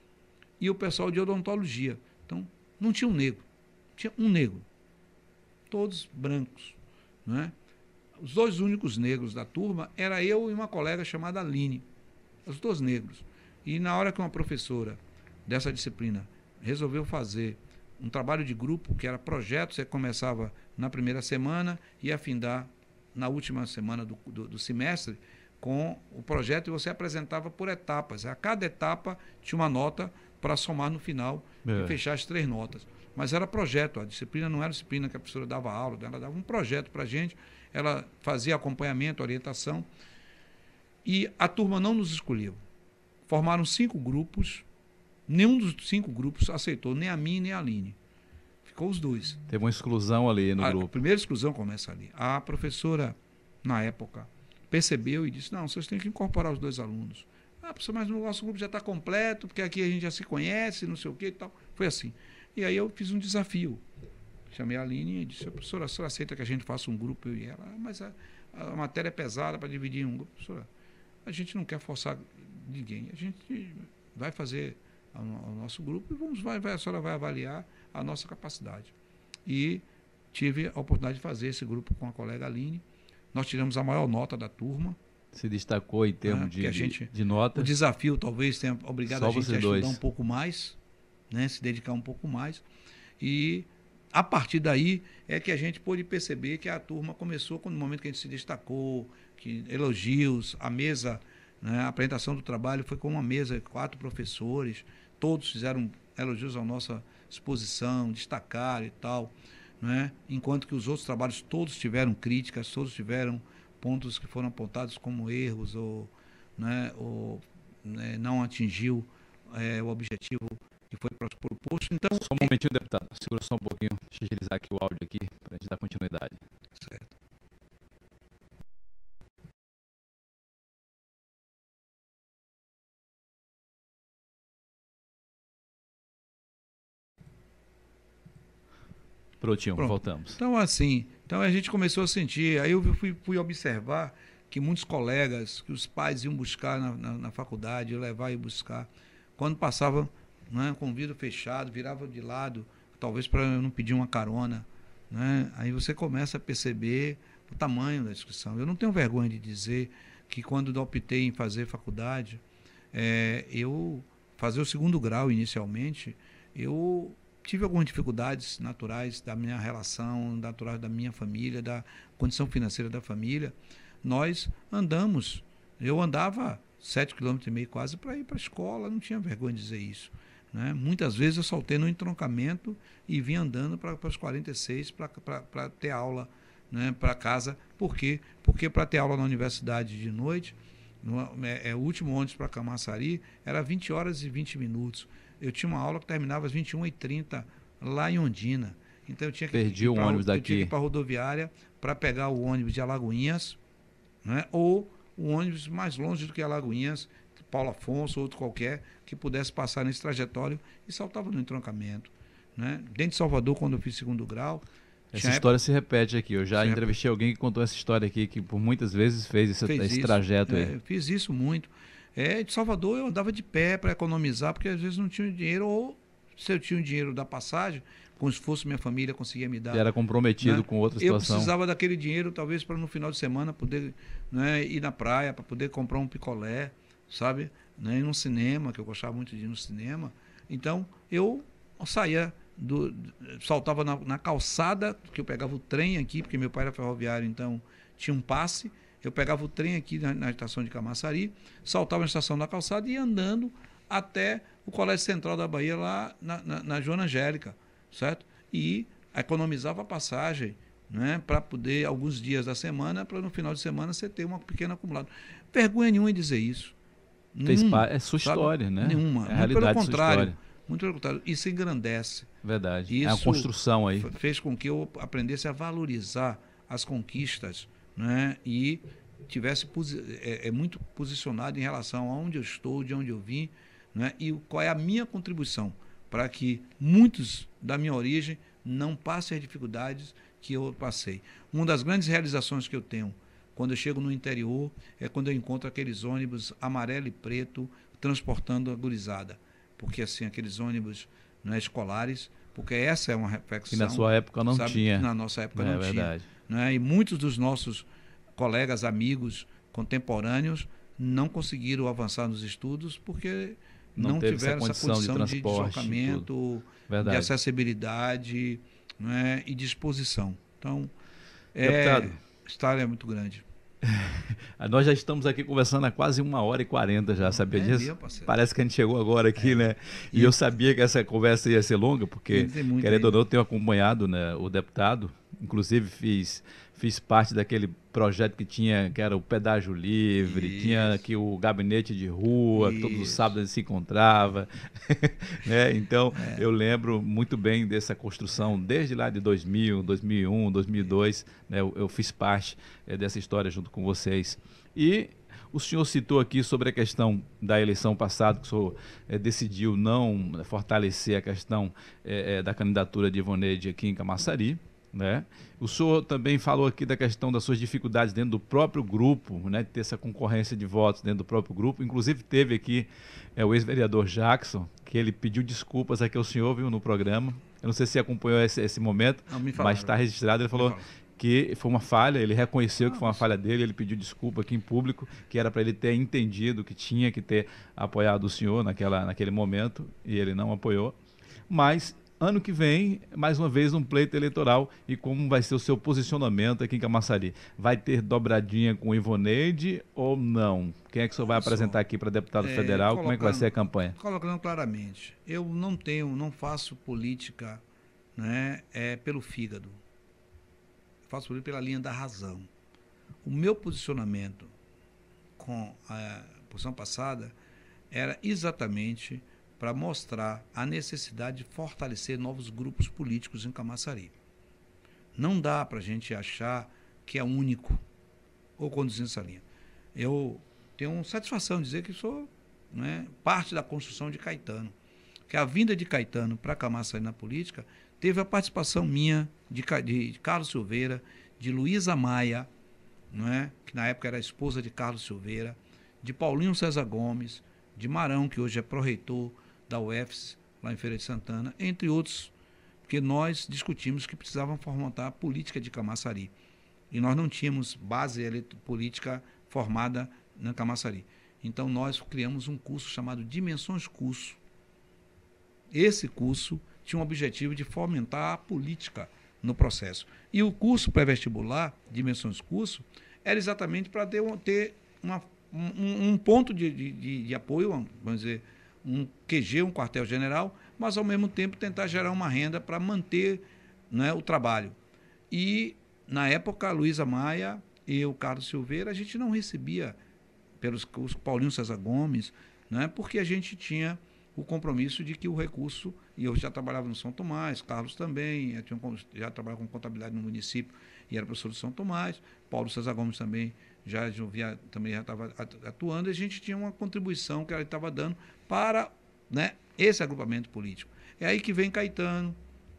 e o pessoal de odontologia. Então, não tinha um negro. Tinha um negro. Todos brancos. Né? Os dois únicos negros da turma era eu e uma colega chamada Aline. Os dois negros. E na hora que uma professora dessa disciplina resolveu fazer um trabalho de grupo, que era projeto, você começava na primeira semana e afindar na última semana do, do, do semestre, com o projeto e você apresentava por etapas. A cada etapa tinha uma nota para somar no final é. e fechar as três notas. Mas era projeto, a disciplina não era disciplina que a professora dava aula, ela dava um projeto para a gente, ela fazia acompanhamento, orientação. E a turma não nos escolheu. Formaram cinco grupos, nenhum dos cinco grupos aceitou, nem a mim nem a Aline. Ficou os dois. Teve uma exclusão ali no a, grupo. A primeira exclusão começa ali. A professora, na época, percebeu e disse: não, vocês têm que incorporar os dois alunos. Ah, professor, mas o nosso grupo já está completo, porque aqui a gente já se conhece, não sei o quê e tal. Foi assim. E aí eu fiz um desafio. Chamei a Aline e disse: professora, a senhora aceita que a gente faça um grupo, eu e ela? Ah, mas a, a matéria é pesada para dividir em um grupo. Professora, a gente não quer forçar ninguém. A gente vai fazer o nosso grupo e vamos, vai, vai, a senhora vai avaliar a nossa capacidade. E tive a oportunidade de fazer esse grupo com a colega Aline nós tiramos a maior nota da turma. Se destacou em termos né? de, gente, de nota. O desafio talvez tenha obrigado Só a gente a estudar dois. um pouco mais, né? se dedicar um pouco mais. E a partir daí é que a gente pôde perceber que a turma começou no momento que a gente se destacou, que elogios, a mesa, né? a apresentação do trabalho foi com uma mesa, quatro professores, todos fizeram elogios à nossa exposição, destacaram e tal né? enquanto que os outros trabalhos todos tiveram críticas, todos tiveram pontos que foram apontados como erros ou, né, ou né, não atingiu é, o objetivo que foi proposto. Então, só um momentinho, deputado. Segura só um pouquinho. Deixa eu agilizar aqui o áudio aqui para a gente dar continuidade. Certo. Prontinho, Pronto. voltamos. Então, assim, então a gente começou a sentir, aí eu fui, fui observar que muitos colegas, que os pais iam buscar na, na, na faculdade, levar e buscar, quando passavam né, com o vidro fechado, viravam de lado, talvez para eu não pedir uma carona, né? aí você começa a perceber o tamanho da discussão. Eu não tenho vergonha de dizer que quando optei em fazer faculdade, é, eu fazer o segundo grau inicialmente, eu tive algumas dificuldades naturais da minha relação, natural da minha família, da condição financeira da família. Nós andamos. Eu andava sete quilômetros e meio quase para ir para a escola, não tinha vergonha de dizer isso. Né? Muitas vezes eu saltei no entroncamento e vim andando para os 46 para ter aula né, para casa. Por quê? Porque para ter aula na universidade de noite, no, é, é, o último ônibus para Camaçari era 20 horas e 20 minutos. Eu tinha uma aula que terminava às 21h30 lá em Ondina. Então eu tinha que Perdi ir o ônibus daqui. Eu tinha que ir para a rodoviária para pegar o ônibus de Alagoinhas, né? ou o ônibus mais longe do que Alagoinhas, Paulo Afonso, outro qualquer, que pudesse passar nesse trajetório e saltava no entroncamento. Né? Dentro de Salvador, quando eu fiz segundo grau. Essa história época... se repete aqui. Eu já entrevistei alguém que contou essa história aqui, que por muitas vezes fez esse, fez esse trajeto é, aí. Fiz isso muito. É, de Salvador eu andava de pé para economizar, porque às vezes não tinha dinheiro, ou se eu tinha o dinheiro da passagem, com esforço minha família conseguia me dar. era comprometido né? com outra situação. Eu precisava daquele dinheiro, talvez, para no final de semana poder né, ir na praia, para poder comprar um picolé, sabe? Né, ir no cinema, que eu gostava muito de ir no cinema. Então, eu saía do, saltava na, na, calçada, que eu pegava o trem aqui, porque meu pai era ferroviário, então tinha um passe. Eu pegava o trem aqui na, na estação de Camaçari, saltava na estação da calçada e ia andando até o Colégio Central da Bahia, lá na, na, na Joana Angélica, certo? E economizava a passagem né, para poder, alguns dias da semana, para no final de semana você ter uma pequena acumulada. Vergonha nenhuma em dizer isso. Nenhum, é sua história, sabe? né? Nenhuma. É a realidade pelo contrário. Muito pelo contrário. Isso engrandece. Verdade. Isso é uma construção aí. Fez com que eu aprendesse a valorizar as conquistas né? e tivesse é, é, muito posicionado em relação a onde eu estou, de onde eu vim né? e qual é a minha contribuição para que muitos da minha origem não passem as dificuldades que eu passei. Uma das grandes realizações que eu tenho quando eu chego no interior é quando eu encontro aqueles ônibus amarelo e preto transportando a gurizada. Porque assim, aqueles ônibus né, escolares, porque essa é uma reflexão. Que na sua época não sabe, tinha. Na nossa época é, não verdade. tinha. Né? E muitos dos nossos colegas, amigos, contemporâneos não conseguiram avançar nos estudos porque não, não tiveram essa condição, essa condição de, de deslocamento, de acessibilidade né, e disposição. Então, é, a história é muito grande. Nós já estamos aqui conversando há quase uma hora e quarenta já, sabia é disso? Meu, Parece que a gente chegou agora aqui, é. né? E, e, eu sabia que essa conversa ia ser longa, porque, querendo ou não, eu tenho acompanhado né, o deputado, inclusive fiz fiz parte daquele projeto que tinha, que era o pedágio livre, Isso. tinha aqui o gabinete de rua, Isso. que todos os sábados se encontrava. né? Então, é. eu lembro muito bem dessa construção, desde lá de 2000, 2001, 2002, né? eu, eu fiz parte é, dessa história junto com vocês. E o senhor citou aqui sobre a questão da eleição passada, que o senhor é, decidiu não fortalecer a questão é, da candidatura de Ivoneide aqui em Camaçari. Né? O senhor também falou aqui da questão das suas dificuldades dentro do próprio grupo, né? de ter essa concorrência de votos dentro do próprio grupo. Inclusive teve aqui é, o ex-vereador Jackson, que ele pediu desculpas aqui ao senhor, viu, no programa. Eu não sei se acompanhou esse, esse momento, não, mas está registrado. Ele falou que foi uma falha, ele reconheceu que foi uma falha dele, ele pediu desculpa aqui em público, que era para ele ter entendido que tinha que ter apoiado o senhor naquela, naquele momento, e ele não apoiou. Mas ano que vem, mais uma vez, um pleito eleitoral e como vai ser o seu posicionamento aqui em Camaçari? Vai ter dobradinha com o Ivoneide ou não? Quem é que o senhor vai apresentar aqui para deputado é, federal? Como é que vai ser a campanha? Colocando claramente, eu não tenho, não faço política né, é, pelo fígado. faço política pela linha da razão. O meu posicionamento com a posição passada era exatamente para mostrar a necessidade de fortalecer novos grupos políticos em Camaçari. Não dá para a gente achar que é único ou conduzindo essa linha. Eu tenho satisfação de dizer que sou né, parte da construção de Caetano. Que a vinda de Caetano para Camaçari na política teve a participação minha, de, de Carlos Silveira, de Luísa Maia, não é? que na época era esposa de Carlos Silveira, de Paulinho César Gomes, de Marão, que hoje é pró-reitor da UFS, lá em Feira de Santana, entre outros, porque nós discutimos que precisavam formatar a política de Camaçari. E nós não tínhamos base política formada na Camaçari. Então nós criamos um curso chamado Dimensões Curso. Esse curso tinha o objetivo de fomentar a política no processo. E o curso pré-vestibular, dimensões curso, era exatamente para ter, ter uma, um, um, ponto de, de, de, apoio, vamos dizer, um QG, um quartel-general, mas ao mesmo tempo tentar gerar uma renda para manter né, o trabalho. E, na época, a Luísa Maia e o Carlos Silveira, a gente não recebia pelos os Paulinho César Gomes, né, porque a gente tinha o compromisso de que o recurso, e eu já trabalhava no São Tomás, Carlos também, tinha, já trabalhava com contabilidade no município e era professor de São Tomás, Paulo César Gomes também já, já também já estava atuando, e a gente tinha uma contribuição que ele estava dando para né, esse agrupamento político. É aí que vem Caetano,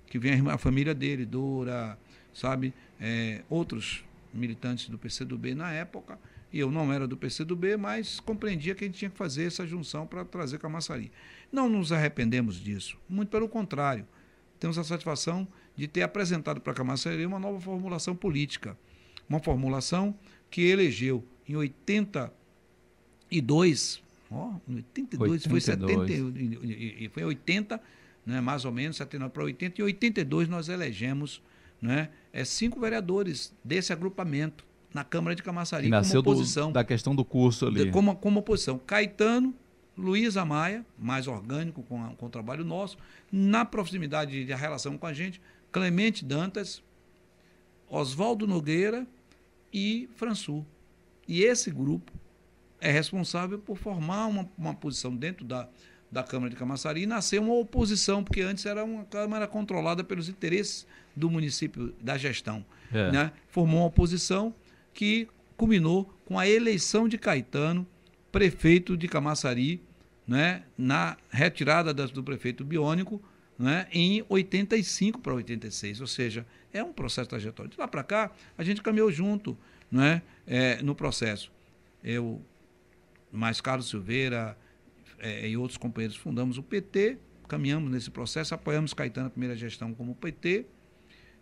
que vem a família dele, Dora, sabe, é, outros militantes do PCdoB na época, e eu não era do PCdoB, mas compreendia que a gente tinha que fazer essa junção para trazer Camaçari. Não nos arrependemos disso, muito pelo contrário. Temos a satisfação de ter apresentado para Camaçari uma nova formulação política, uma formulação que elegeu em 82, ó, em 82, 82. foi 70, e foi 80, né, mais ou menos, 79 para 80, e 82 nós elegemos né, é, cinco vereadores desse agrupamento na Câmara de Camaçari nasceu como oposição. Do, da questão do curso ali. De, como, como oposição. Caetano, Luiz Maia, mais orgânico com, com o trabalho nosso, na proximidade da relação com a gente, Clemente Dantas, Oswaldo Nogueira e Françu. E esse grupo é responsável por formar uma, uma posição dentro da, da Câmara de Camaçari e nascer uma oposição, porque antes era uma Câmara controlada pelos interesses do município, da gestão. É. Né? Formou uma oposição que culminou com a eleição de Caetano, prefeito de Camaçari, né? na retirada do prefeito biônico, né, em 85 para 86, ou seja, é um processo trajetório. De lá para cá, a gente caminhou junto né, é, no processo. Eu, mais Carlos Silveira é, e outros companheiros fundamos o PT, caminhamos nesse processo, apoiamos Caetano na primeira gestão como PT.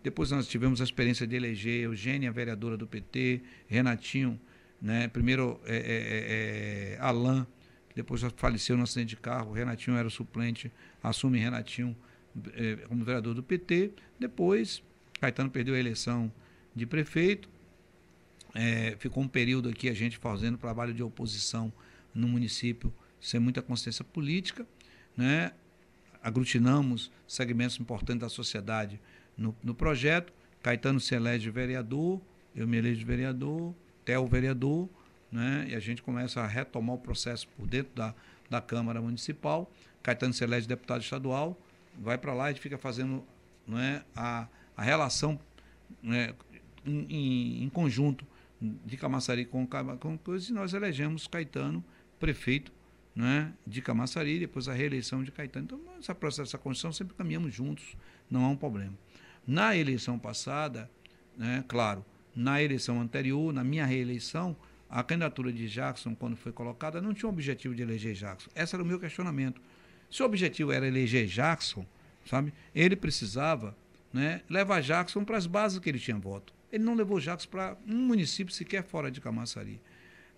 Depois nós tivemos a experiência de eleger Eugênia, vereadora do PT, Renatinho, né, primeiro é, é, é, é Alain, que depois faleceu no acidente de carro, Renatinho era o suplente, assume Renatinho eh, como vereador do PT. Depois, Caetano perdeu a eleição de prefeito. Eh, ficou um período aqui a gente fazendo trabalho de oposição no município sem muita consciência política. Né? Aglutinamos segmentos importantes da sociedade no, no projeto. Caetano se elege vereador, eu me elejo vereador, Theo vereador, né? e a gente começa a retomar o processo por dentro da, da Câmara Municipal. Caetano se elege deputado estadual, vai para lá e fica fazendo não é, a, a relação né, em, em, conjunto de Camaçari com, com coisas e nós elegemos Caetano prefeito né, de Camaçari, depois a reeleição de Caetano. Então, essa processo, essa Constituição sempre caminhamos juntos, não há um problema. Na eleição passada, né, claro, na eleição anterior, na minha reeleição, a candidatura de Jackson, quando foi colocada, não tinha o objetivo de eleger Jackson. Esse era o meu questionamento. Se o objetivo era eleger Jackson, sabe, ele precisava né, levar Jackson para as bases que ele tinha voto. Ele não levou Jackson para um município sequer fora de Camaçari.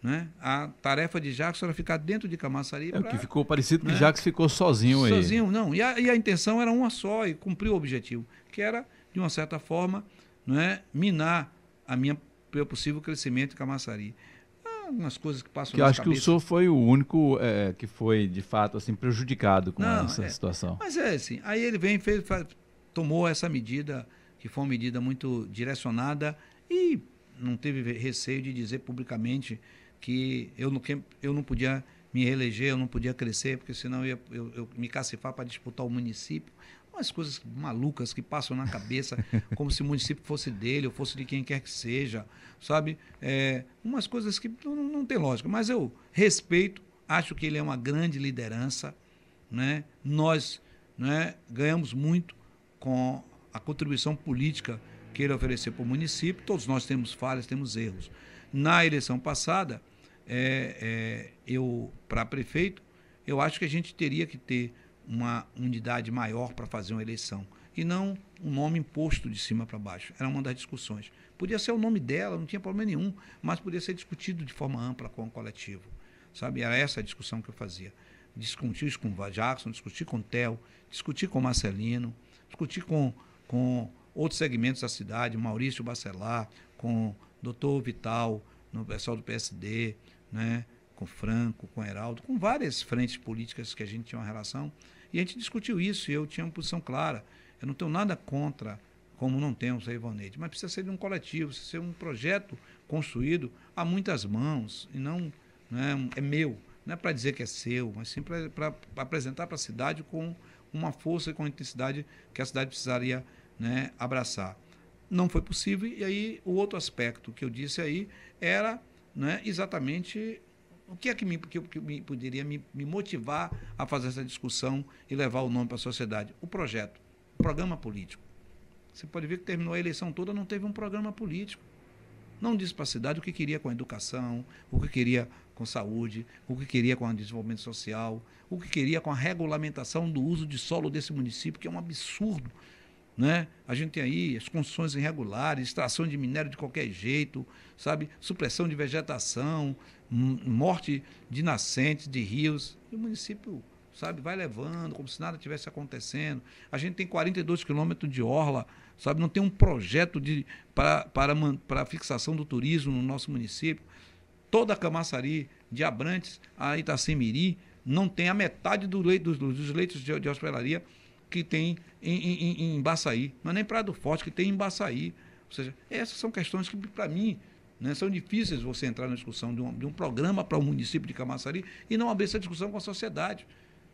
Né? A tarefa de Jackson era ficar dentro de Camaçari. É o que ficou parecido né? que Jackson ficou sozinho aí. Sozinho, não. E a, e a, intenção era uma só e cumpriu o objetivo, que era, de uma certa forma, né, minar a minha meu possível crescimento em Camaçari algumas coisas que passam que acho que o senhor foi o único é, que foi de fato assim prejudicado com Não, essa é, situação mas é assim aí ele vem fez, faz, tomou essa medida que foi uma medida muito direcionada e não teve receio de dizer publicamente que eu não, que eu não podia me reeleger, eu não podia crescer, porque senão eu ia eu, eu me cacifar para disputar o município umas coisas malucas que passam na cabeça, como se o município fosse dele ou fosse de quem quer que seja, sabe? É, umas coisas que não, não tem lógica. Mas eu respeito, acho que ele é uma grande liderança, né? Nós né, ganhamos muito com a contribuição política que ele ofereceu para o município. Todos nós temos falhas, temos erros. Na eleição passada, é, é, eu para prefeito, eu acho que a gente teria que ter uma unidade maior para fazer uma eleição e não um nome imposto de cima para baixo. Era uma das discussões. Podia ser o nome dela, não tinha problema nenhum, mas podia ser discutido de forma ampla com o coletivo. Sabe? Era essa a discussão que eu fazia. discuti isso com o Jackson, discuti com o Theo, discuti com o Marcelino, discuti com, com outros segmentos da cidade, Maurício Bacelar, com o doutor Vital, no pessoal do PSD, né, com Franco, com Heraldo, com várias frentes políticas que a gente tinha uma relação. E a gente discutiu isso e eu tinha uma posição clara. Eu não tenho nada contra, como não temos a Ivonete, mas precisa ser de um coletivo, precisa ser um projeto construído a muitas mãos e não né, é meu. Não é para dizer que é seu, mas sim para apresentar para a cidade com uma força e com a intensidade que a cidade precisaria né, abraçar. Não foi possível, e aí o outro aspecto que eu disse aí era né, exatamente o que é que me, que, que me poderia me, me, motivar a fazer essa discussão e levar o nome para a sociedade? O projeto, o programa político. Você pode ver que terminou a eleição toda, não teve um programa político. Não disse para a cidade o que queria com a educação, o que queria com saúde, o que queria com o desenvolvimento social, o que queria com a regulamentação do uso de solo desse município, que é um absurdo. Né? A gente tem aí as construções irregulares, extração de minério de qualquer jeito, sabe? Supressão de vegetação, morte de nascentes, de rios. E o município, sabe, vai levando como se nada tivesse acontecendo. A gente tem 42 quilômetros de orla, sabe? Não tem um projeto de, para, para, para fixação do turismo no nosso município. Toda a Camaçari, de Abrantes a Itacemiri, não tem a metade do leito, dos, dos leitos de, de hospedalaria que tem em, em, em Baçaí, não é nem Praia do Forte, que tem em Baçaí. Ou seja, essas são questões que, para mim, né, são difíceis você entrar na discussão de um, de um programa para o município de Camaçari e não abrir essa discussão com a sociedade.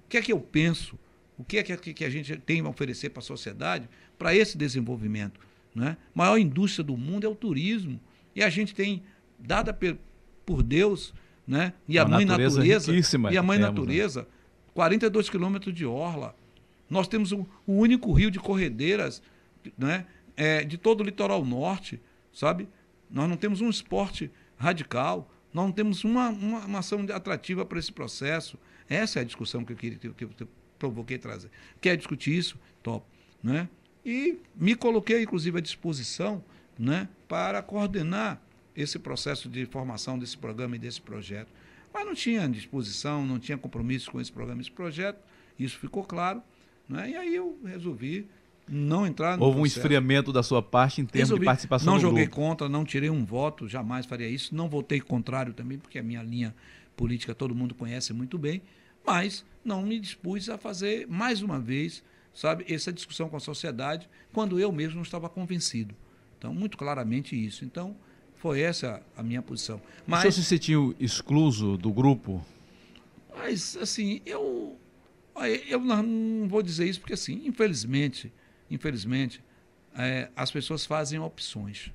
O que é que eu penso? O que é que, que a gente tem a oferecer para a sociedade para esse desenvolvimento? Né? A maior indústria do mundo é o turismo. E a gente tem, dada por, Deus, né? e a, a mãe natureza, natureza e a mãe temos, né? natureza, né? 42 quilômetros de orla, nós temos o, o único rio de corredeiras né, é, de todo o litoral norte, sabe? Nós não temos um esporte radical, nós não temos uma, uma, uma ação atrativa para esse processo. Essa é a discussão que eu, queria, que eu, que eu provoquei trazer. Quer discutir isso? Top. Né? E me coloquei, inclusive, à disposição né, para coordenar esse processo de formação desse programa e desse projeto. Mas não tinha disposição, não tinha compromisso com esse programa e esse projeto, isso ficou claro. Né? E aí eu resolvi não entrar no Houve processo. um esfriamento da sua parte em termos resolvi, de participação Não joguei grupo. contra, não tirei um voto, jamais faria isso. Não votei contrário também, porque a minha linha política todo mundo conhece muito bem. Mas não me dispus a fazer mais uma vez, sabe, essa discussão com a sociedade, quando eu mesmo não estava convencido. Então, muito claramente isso. Então, foi essa a minha posição. Mas, o senhor se sentiu excluso do grupo? Mas, assim, eu eu não vou dizer isso porque, assim, infelizmente, infelizmente, é, as pessoas fazem opções.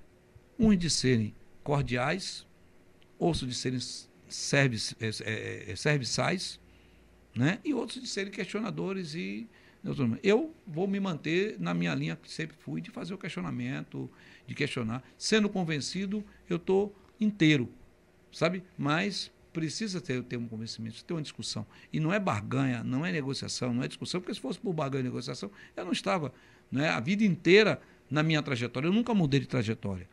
Uns de serem cordiais, outros de serem service, é, é, é, serviçais, né? e outros de serem questionadores e eu vou me manter na minha linha que sempre fui de fazer o questionamento, de questionar. Sendo convencido, eu estou inteiro, sabe? Mas precisa ter, ter um convencimento, ter uma discussão. E não é barganha, não é negociação, não é discussão, porque se fosse por barganha e negociação, eu não estava né, a vida inteira na minha trajetória. Eu nunca mudei de trajetória.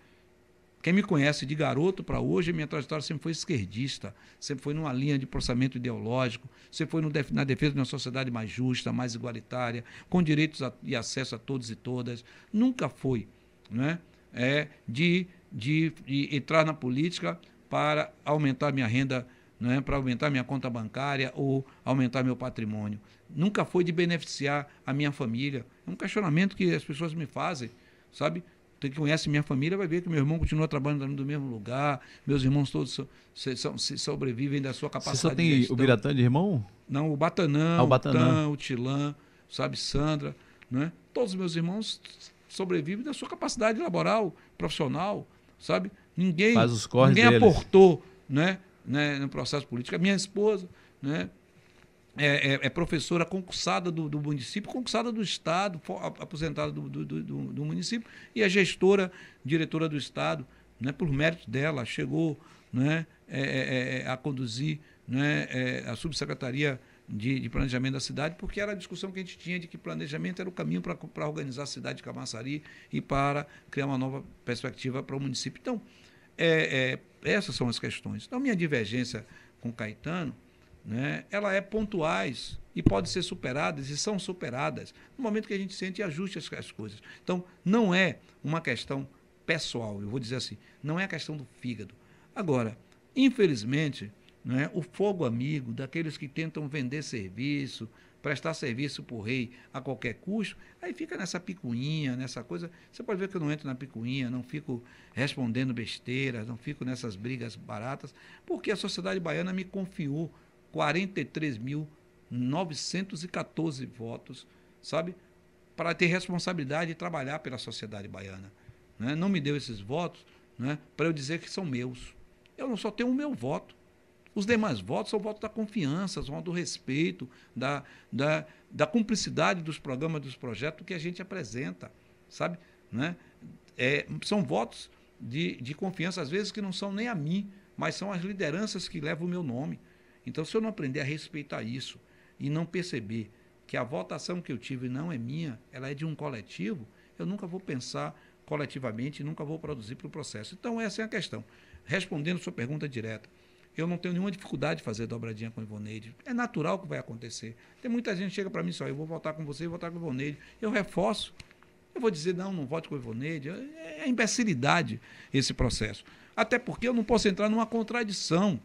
Quem me conhece de garoto para hoje, minha trajetória sempre foi esquerdista, sempre foi numa linha de processamento ideológico, sempre foi no, na defesa de uma sociedade mais justa, mais igualitária, com direitos e acesso a todos e todas. Nunca foi né, é, de, de, de entrar na política para aumentar minha renda, né, para aumentar minha conta bancária ou aumentar meu patrimônio. Nunca foi de beneficiar a minha família. É um questionamento que as pessoas me fazem, sabe? Quem conhece minha família vai ver que meu irmão continua trabalhando no mesmo lugar, meus irmãos todos so, se, se sobrevivem da sua capacidade. Você só tem o Biratã de irmão? Não, o Batanã, ah, o, Batanã. o Tan, o Tilã, sabe, Sandra, né? Todos os meus irmãos sobrevivem da sua capacidade laboral, profissional, sabe? Ninguém, ninguém aportou né, né, no processo político. A minha esposa né, é, é, é professora concursada do, do, município, concursada do Estado, aposentada do, do, do, município, e a gestora, diretora do Estado, né, por mérito dela, chegou né, é, é, é a conduzir né, a subsecretaria de, de, planejamento da cidade, porque era a discussão que a gente tinha de que planejamento era o caminho para organizar a cidade de Camaçari e para criar uma nova perspectiva para o município. Então, é, é, essas são as questões. Então, minha divergência com Caetano né, ela é pontuais e pode ser superadas e são superadas no momento que a gente sente e ajuste as, as coisas. Então, não é uma questão pessoal, eu vou dizer assim, não é a questão do fígado. Agora, infelizmente, né, o fogo amigo daqueles que tentam vender serviço, prestar serviço para o rei a qualquer custo, aí fica nessa picuinha, nessa coisa. Você pode ver que eu não entro na picuinha, não fico respondendo besteiras, não fico nessas brigas baratas, porque a sociedade baiana me confiou 43.914 votos, sabe? Para ter responsabilidade de trabalhar pela sociedade baiana. Né? Não me deu esses votos né, para eu dizer que são meus. Eu não só tenho o meu voto. Os demais votos são votos da confiança, são do respeito, da, da, da cumplicidade dos programas, dos projetos que a gente apresenta, sabe? Né? É, são votos de, de confiança, às vezes, que não são nem a mim, mas são as lideranças que levam o meu nome. Então, se eu não aprender a respeitar isso e não perceber que a votação que eu tive não é minha, ela é de um coletivo, eu nunca vou pensar coletivamente, nunca vou produzir para o processo. Então, essa é a questão. Respondendo sua pergunta direta, eu não tenho nenhuma dificuldade de fazer dobradinha com o Ivoneide. É natural que vai acontecer. Tem muita gente que chega para mim só, eu vou votar com você, eu vou votar com o Ivoneide. Eu reforço. Eu vou dizer, não, não vote com o Ivoneide. É, é imbecilidade esse processo. Até porque eu não posso entrar numa contradição,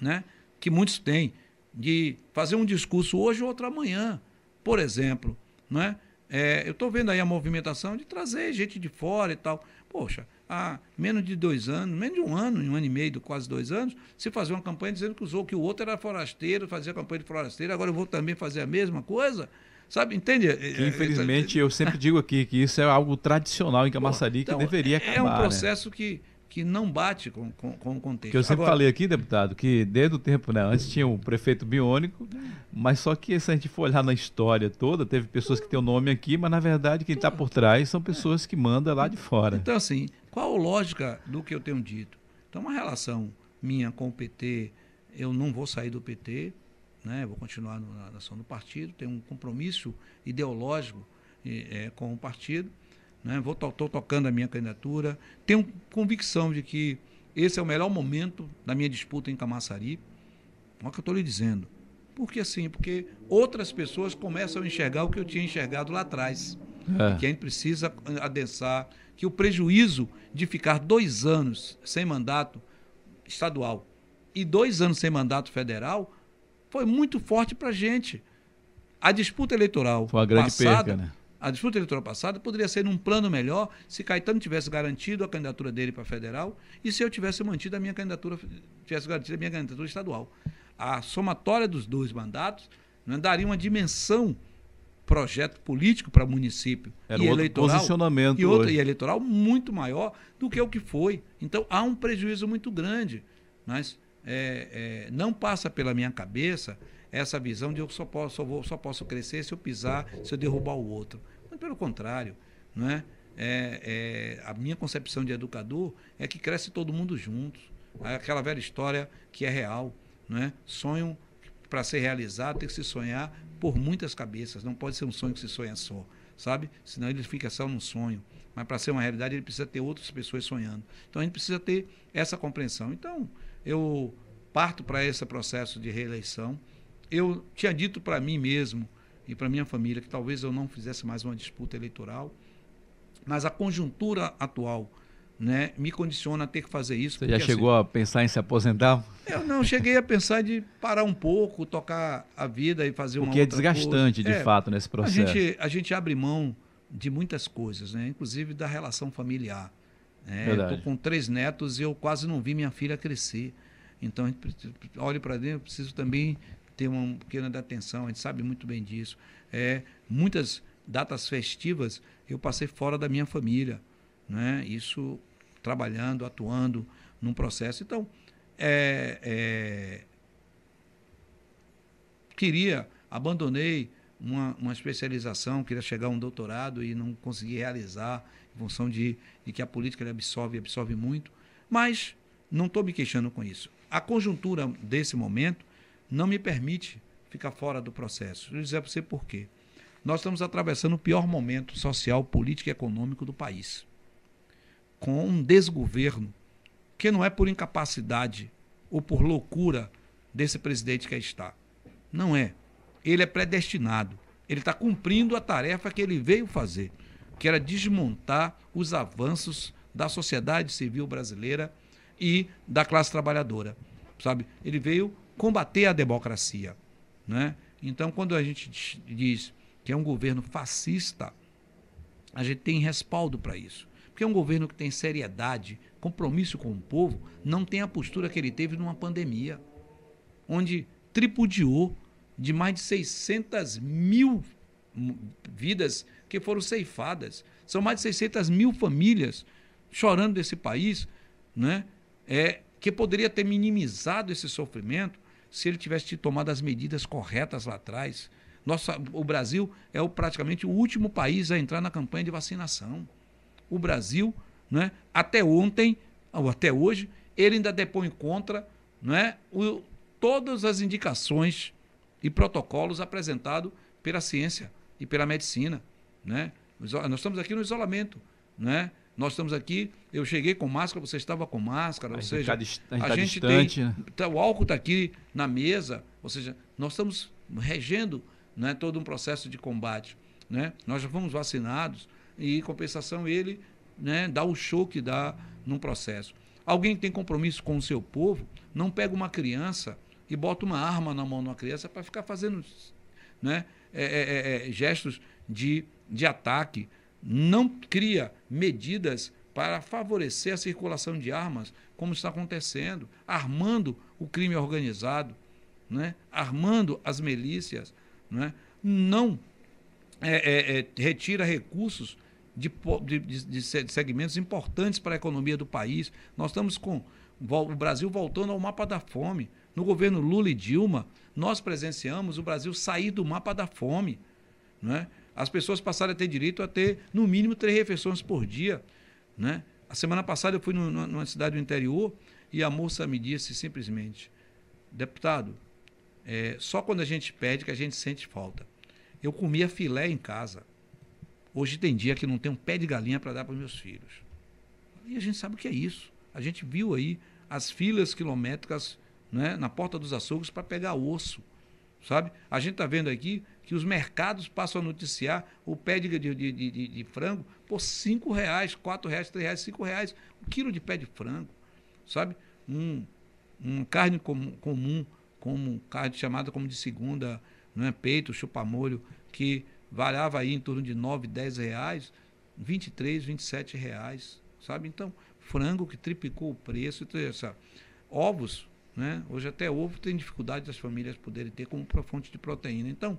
né? Que muitos têm, de fazer um discurso hoje ou outro amanhã. Por exemplo, né? É, eu estou vendo aí a movimentação de trazer gente de fora e tal. Poxa, há menos de dois anos, menos de um ano, um ano e meio, quase dois anos, se fazia uma campanha dizendo que, usou, que o outro era forasteiro, fazia campanha de forasteiro, agora eu vou também fazer a mesma coisa. Sabe, entende? Que, infelizmente, eu sempre digo aqui que isso é algo tradicional em Camaçari então, que deveria acabar. É um né? processo né? que que não bate com, com, com o contexto. Que eu sempre Agora, falei aqui, deputado, que desde o tempo, né, antes tinha o prefeito biônico, mas só que se a gente for olhar na história toda, teve pessoas que têm o nome aqui, mas na verdade quem está por trás são pessoas que mandam lá de fora. Então, assim, qual a lógica do que eu tenho dito? Então, uma relação minha com o PT, eu não vou sair do PT, né, vou continuar na ação do partido, tenho um compromisso ideológico é, com o partido, né? Vou tô, tocando a minha candidatura. Tenho convicção de que esse é o melhor momento da minha disputa em Camaçari. Olha o que eu estou lhe dizendo. Por que assim? Porque outras pessoas começam a enxergar o que eu tinha enxergado lá atrás. É. Que a gente precisa adensar, que o prejuízo de ficar dois anos sem mandato estadual e dois anos sem mandato federal foi muito forte para a gente. A disputa eleitoral foi uma grande passada, perca, né? A disputa eleitoral passada poderia ser num plano melhor se Caetano tivesse garantido a candidatura dele para federal e se eu tivesse mantido a minha candidatura, tivesse garantido a minha candidatura estadual. A somatória dos dois mandatos né, daria uma dimensão projeto político para o município Era e eleitoral posicionamento e, outro, e eleitoral muito maior do que o que foi. Então há um prejuízo muito grande, mas é, é, não passa pela minha cabeça essa visão de eu só posso, só, vou, só posso crescer se eu pisar, se eu derrubar o outro. Mas pelo contrário, não é? É, é, a minha concepção de educador é que cresce todo mundo junto. É aquela velha história que é real. Não é? Sonho, para ser realizado, tem que se sonhar por muitas cabeças. Não pode ser um sonho que se sonha só, sabe? Senão ele fica só num sonho. Mas para ser uma realidade, ele precisa ter outras pessoas sonhando. Então a gente precisa ter essa compreensão. Então, eu parto para esse processo de reeleição eu tinha dito para mim mesmo e para minha família que talvez eu não fizesse mais uma disputa eleitoral, mas a conjuntura atual né, me condiciona a ter que fazer isso. Você porque, já chegou assim, a pensar em se aposentar? Eu não, cheguei a pensar de parar um pouco, tocar a vida e fazer uma Porque é desgastante, coisa. de é, fato, nesse processo. A gente, a gente abre mão de muitas coisas, né, inclusive da relação familiar. Né? Estou com três netos e eu quase não vi minha filha crescer. Então, olho para dentro, eu preciso também ter uma pequena atenção, a gente sabe muito bem disso. É, muitas datas festivas eu passei fora da minha família, né? isso trabalhando, atuando num processo. Então, é, é, queria, abandonei uma, uma especialização, queria chegar a um doutorado e não consegui realizar, em função de, de que a política absorve, absorve muito, mas não estou me queixando com isso. A conjuntura desse momento não me permite ficar fora do processo. Vou dizer para você por quê. Nós estamos atravessando o pior momento social, político e econômico do país. Com um desgoverno que não é por incapacidade ou por loucura desse presidente que está. Não é. Ele é predestinado. Ele está cumprindo a tarefa que ele veio fazer, que era desmontar os avanços da sociedade civil brasileira e da classe trabalhadora. Sabe? Ele veio combater a democracia. Né? Então, quando a gente diz que é um governo fascista, a gente tem respaldo para isso. Porque é um governo que tem seriedade, compromisso com o povo, não tem a postura que ele teve numa pandemia, onde tripudiou de mais de 600 mil vidas que foram ceifadas. São mais de 600 mil famílias chorando desse país, né? É, que poderia ter minimizado esse sofrimento se ele tivesse tomado as medidas corretas lá atrás. Nossa, o Brasil é o, praticamente o último país a entrar na campanha de vacinação. O Brasil, né, até ontem, ou até hoje, ele ainda depõe contra né, o, todas as indicações e protocolos apresentados pela ciência e pela medicina. Né? Nós estamos aqui no isolamento. Né? Nós estamos aqui, eu cheguei com máscara, você estava com máscara, ou seja, tá, a, a gente tá distante, tem, né? Tá, o álcool está aqui na mesa, ou seja, nós estamos regendo né, todo um processo de combate. Né? Nós já fomos vacinados e, em compensação, ele né, dá o show que dá num processo. Alguém que tem compromisso com o seu povo, não pega uma criança e bota uma arma na mão de uma criança para ficar fazendo né, é, é, é, é, gestos de, de ataque, não cria medidas para favorecer a circulação de armas, como está acontecendo, armando o crime organizado, né? armando as milícias, né? não é, é, é, retira recursos de, de, de, segmentos importantes para a economia do país. Nós estamos com o Brasil voltando ao mapa da fome. No governo Lula e Dilma, nós presenciamos o Brasil sair do mapa da fome. Né? As pessoas passaram a ter direito a ter, no mínimo, três refeições por dia. Né? A semana passada eu fui numa cidade do interior e a moça me disse simplesmente: deputado, é, só quando a gente pede que a gente sente falta. Eu comia filé em casa. Hoje tem dia que não tem um pé de galinha para dar para meus filhos. E a gente sabe o que é isso. A gente viu aí as filas quilométricas né, na porta dos açougues para pegar osso. Sabe? A gente está vendo aqui que os mercados passam a noticiar o pé de, de, de, de, frango por cinco reais, quatro reais, três reais, cinco reais, o quilo de pé de frango, sabe? Um, um carne com, comum, como carne chamada como de segunda, não é peito, chupa-molho, que variava aí em torno de nove, dez reais, 23, 27 reais, sabe? Então, frango que triplicou o preço, então, essa, ovos, né? Hoje até ovo tem dificuldade das famílias poderem ter como fonte de proteína. Então,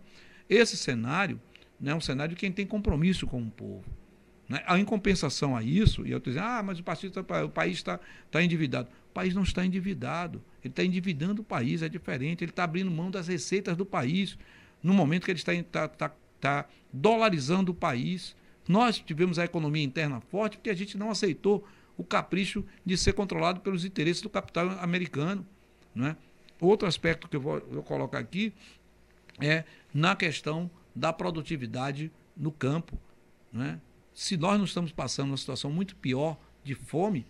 esse cenário né, é um cenário de quem tem compromisso com o povo. Né? Em compensação a isso, e eu estou dizendo, ah, mas o, tá, o país está tá endividado. O país não está endividado. Ele está endividando o país, é diferente. Ele está abrindo mão das receitas do país no momento que ele está, está, está, está dolarizando o país. Nós tivemos a economia interna forte porque a gente não aceitou o capricho de ser controlado pelos interesses do capital americano. Né? Outro aspecto que eu vou, eu colocar aqui é na questão da produtividade no campo. Né? Se nós não estamos passando uma situação muito pior de fome,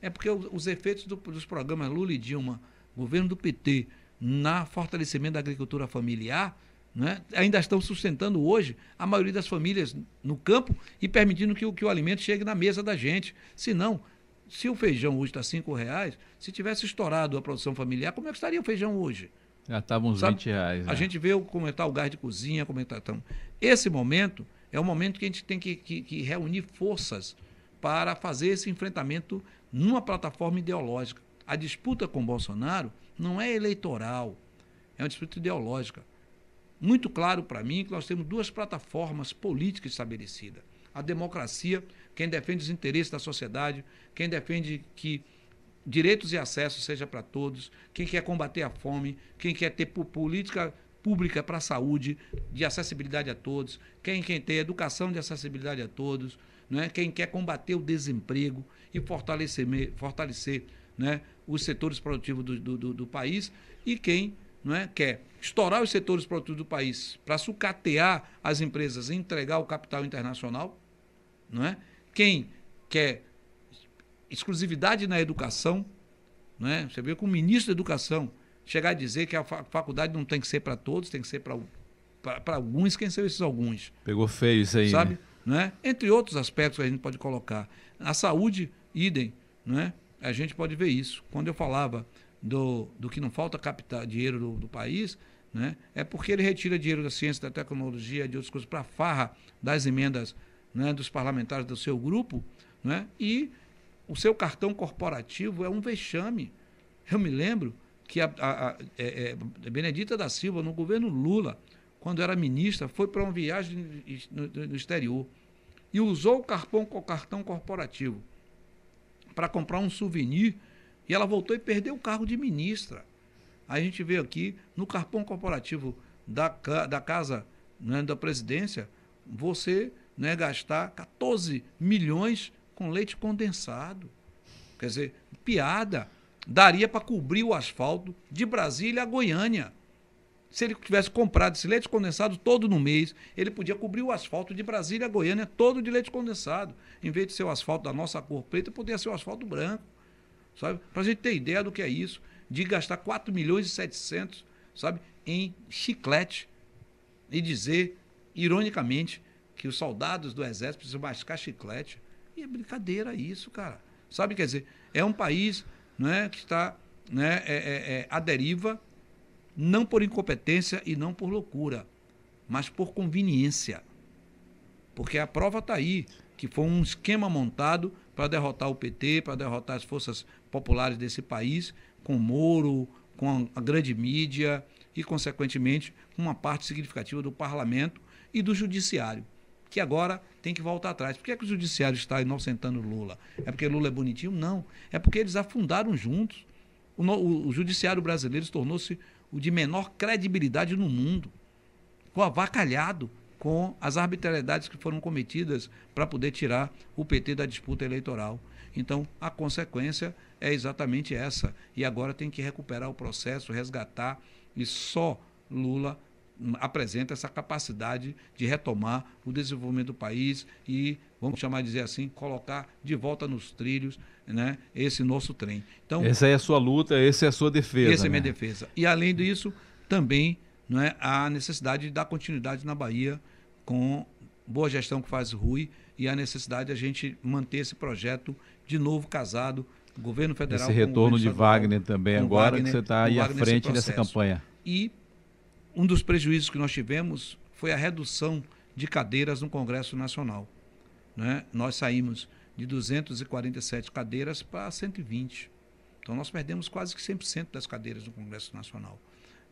é porque os efeitos do, dos programas Lula e Dilma, governo do PT, na fortalecimento da agricultura familiar, né, ainda estão sustentando hoje a maioria das famílias no campo e permitindo que o, que o alimento chegue na mesa da gente. Se não, se o feijão hoje está R$ reais, se tivesse estourado a produção familiar, como é que estaria o feijão hoje? Já estavam uns Sabe? 20 reais. A né? gente vê como está o gás de cozinha, como está. Então, esse momento é o momento que a gente tem que, que, que reunir forças para fazer esse enfrentamento numa plataforma ideológica. A disputa com Bolsonaro não é eleitoral, é uma disputa ideológica. Muito claro para mim que nós temos duas plataformas políticas estabelecidas. A democracia, quem defende os interesses da sociedade, quem defende que direitos e acesso seja para todos, quem quer combater a fome, quem quer ter política pública para a saúde, de acessibilidade a todos, quem quer ter educação de acessibilidade a todos, é quem quer combater o desemprego e fortalecer, fortalecer né, os setores produtivos do, do, do país, e quem não é, quer estourar os setores produtivos do país para sucatear as empresas e entregar o capital internacional, não é? quem quer exclusividade na educação. Né? Você vê que o ministro da Educação chegar a dizer que a faculdade não tem que ser para todos, tem que ser para alguns, quem são esses alguns? Pegou feio isso aí. Sabe? Né? Né? Entre outros aspectos que a gente pode colocar. A saúde, idem, né? a gente pode ver isso. Quando eu falava do, do que não falta captar dinheiro do, do país, né? é porque ele retira dinheiro da ciência, da tecnologia, de outras coisas, para farra das emendas né, dos parlamentares do seu grupo, né? e o seu cartão corporativo é um vexame. Eu me lembro que a, a, a, é, é, Benedita da Silva, no governo Lula, quando era ministra, foi para uma viagem no, no, exterior e usou o cartão, o cartão corporativo para comprar um souvenir e ela voltou e perdeu o cargo de ministra. A gente vê aqui no cartão corporativo da, da casa né, da presidência, você né, gastar 14 milhões com leite condensado. Quer dizer, piada. Daria para cobrir o asfalto de Brasília a Goiânia. Se ele tivesse comprado esse leite condensado todo no mês, ele podia cobrir o asfalto de Brasília a Goiânia todo de leite condensado. Em vez de ser o asfalto da nossa cor preta, poderia ser o asfalto branco. Sabe? Para a gente ter ideia do que é isso, de gastar 4 milhões e 700, sabe, em chiclete e dizer, ironicamente, que os soldados do exército precisam mascar chiclete. É brincadeira isso, cara. Sabe, quer dizer, é um país né, que está né, é, é, é, à deriva, não por incompetência e não por loucura, mas por conveniência. Porque a prova está aí, que foi um esquema montado para derrotar o PT, para derrotar as forças populares desse país, com Moro, com a grande mídia e, consequentemente, uma parte significativa do parlamento e do judiciário que agora tem que voltar atrás. Por que, é que o judiciário está inocentando Lula? É porque Lula é bonitinho? Não. É porque eles afundaram juntos. O, o, o judiciário brasileiro tornou-se o de menor credibilidade no mundo. Ficou avacalhado com as arbitrariedades que foram cometidas para poder tirar o PT da disputa eleitoral. Então, a consequência é exatamente essa. E agora tem que recuperar o processo, resgatar, e só Lula apresenta essa capacidade de retomar o desenvolvimento do país e, vamos chamar de dizer assim, colocar de volta nos trilhos né, esse nosso trem. Então, essa é a sua luta, essa é a sua defesa. Essa né? é a minha né? defesa. E, além disso, também não é, a necessidade de dar continuidade na Bahia com boa gestão que faz Rui e a necessidade de a gente manter esse projeto de novo casado, governo federal. Esse retorno de Wagner também agora, Wagner, que você está aí à frente dessa campanha. E um dos prejuízos que nós tivemos foi a redução de cadeiras no Congresso Nacional. Né? Nós saímos de 247 cadeiras para 120. Então, nós perdemos quase que 100% das cadeiras no Congresso Nacional.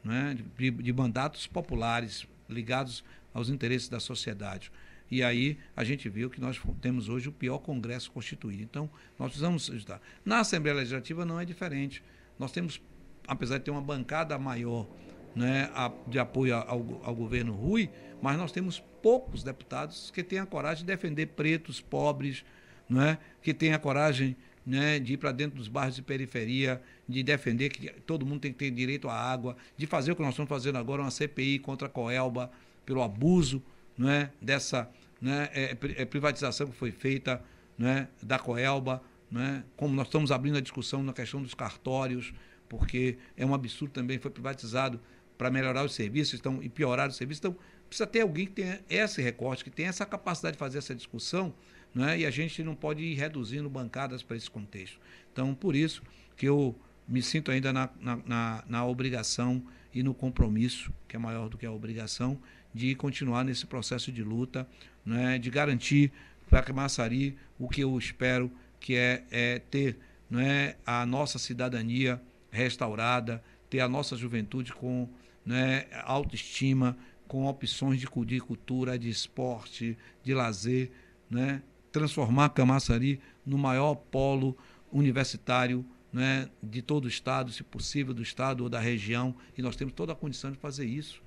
Né? De, de, mandatos populares ligados aos interesses da sociedade. E aí a gente viu que nós temos hoje o pior Congresso constituído. Então, nós precisamos ajudar. Na Assembleia Legislativa não é diferente. Nós temos, apesar de ter uma bancada maior né, de apoio ao, ao governo Rui, mas nós temos poucos deputados que têm a coragem de defender pretos, pobres, né, que têm a coragem né, de ir para dentro dos bairros de periferia, de defender que todo mundo tem que ter direito à água, de fazer o que nós estamos fazendo agora, uma CPI contra a Coelba, pelo abuso né, dessa né, é, é, privatização que foi feita né, da Coelba, né, como nós estamos abrindo a discussão na questão dos cartórios, porque é um absurdo também, foi privatizado para melhorar os serviços então, e piorar os serviços. Então, precisa ter alguém que tenha esse recorte, que tenha essa capacidade de fazer essa discussão, né? e a gente não pode ir reduzindo bancadas para esse contexto. Então, por isso que eu me sinto ainda na, na, na, na obrigação e no compromisso, que é maior do que a obrigação, de continuar nesse processo de luta, né? de garantir para a Massari o que eu espero, que é, é ter né, a nossa cidadania restaurada, ter a nossa juventude com né, autoestima, com opções de, cultura, de esporte, de lazer, né, transformar Camaçari no maior polo universitário né, de todo o estado, se possível do estado ou da região, e nós temos toda a condição de fazer isso.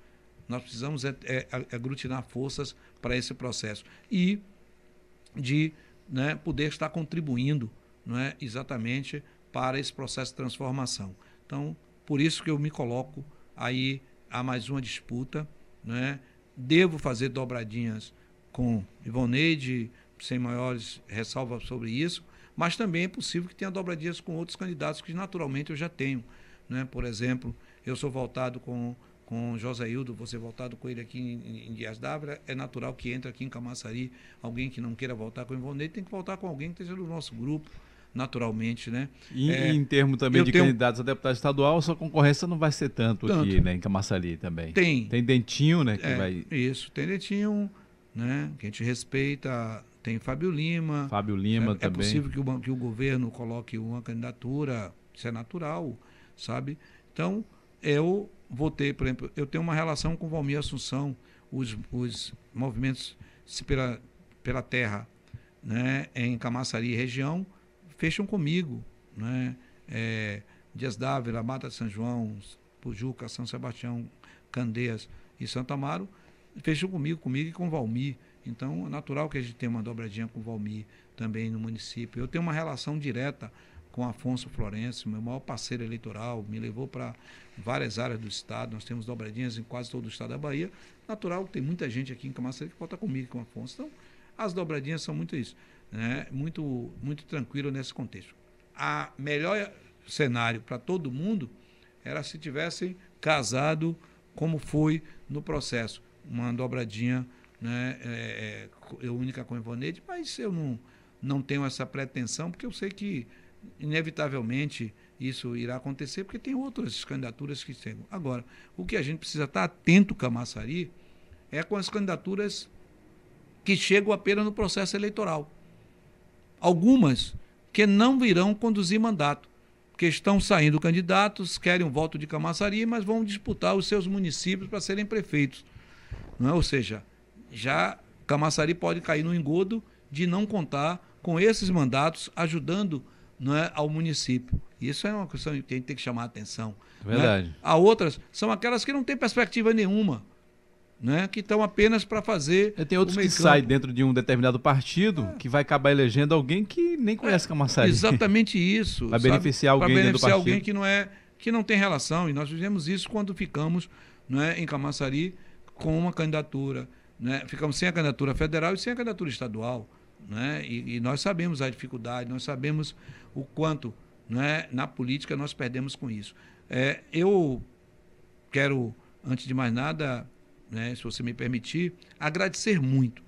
Nós precisamos é, é, aglutinar forças para esse processo e de né, poder estar contribuindo né, exatamente para esse processo de transformação. Então, por isso que eu me coloco aí há mais uma disputa, né? Devo fazer dobradinhas com Ivoneide, sem maiores ressalvas sobre isso, mas também é possível que tenha dobradinhas com outros candidatos que naturalmente eu já tenho, né? Por exemplo, eu sou voltado com com José Hildo, você voltado com ele aqui em, Dias Dávila, é natural que entre aqui em Camaçari alguém que não queira voltar com o Ivonei, tem que voltar com alguém que esteja no nosso grupo, naturalmente, né? E é, em termos também de tenho... candidatos a deputado estadual, sua concorrência não vai ser tanto, tanto. aqui, né, em Camaçari também. Tem. Tem Dentinho, né, que é, vai... Isso, tem Dentinho, né, que a gente respeita, tem Fábio Lima. Fábio Lima é, também. É possível que o, que o governo coloque uma candidatura, isso é natural, sabe? Então, eu votei, por exemplo, eu tenho uma relação com Valmir Assunção, os, os movimentos pela, pela terra né, em Camaçari região fecham comigo. Né? É, Dias Dávila, Mata de São João, Pujuca, São Sebastião, Candeias e Santo Amaro fecham comigo, comigo e com Valmir. Então, é natural que a gente tenha uma dobradinha com Valmir também no município. Eu tenho uma relação direta com Afonso Florencio, meu maior parceiro eleitoral, me levou para várias áreas do estado, nós temos dobradinhas em quase todo o estado da Bahia. Natural que tem muita gente aqui em Camaçari que volta comigo com Afonso. Então, as dobradinhas são muito isso, né? muito, muito tranquilo nesse contexto. A melhor cenário para todo mundo era se tivessem casado como foi no processo. Uma dobradinha né, é, é, única com Ivonete, mas eu não, não tenho essa pretensão, porque eu sei que inevitavelmente isso irá acontecer, porque tem outras candidaturas que chegam. Agora, o que a gente precisa estar atento, Camaçari, é com as candidaturas que chegam apenas no processo eleitoral. Algumas que não virão conduzir mandato, porque estão saindo candidatos, querem um voto de Camaçari, mas vão disputar os seus municípios para serem prefeitos. Não é? Ou seja, já Camaçari pode cair no engodo de não contar com esses mandatos ajudando é, ao município. Isso é uma questão que a gente tem que chamar a atenção. Né? Verdade. Né? A outras são aquelas que não têm perspectiva nenhuma. Né, que estão apenas para fazer. E tem outros que saem dentro de um determinado partido é. que vai acabar elegendo alguém que nem conhece é, Camaçari. Exatamente isso. Vai beneficiar alguém Para beneficiar alguém que não é que não tem relação. E nós fizemos isso quando ficamos né, em Camaçari com uma candidatura. Né, ficamos sem a candidatura federal e sem a candidatura estadual. Né, e, e nós sabemos a dificuldade, nós sabemos o quanto né, na política nós perdemos com isso. É, eu quero, antes de mais nada, né, se você me permitir, agradecer muito.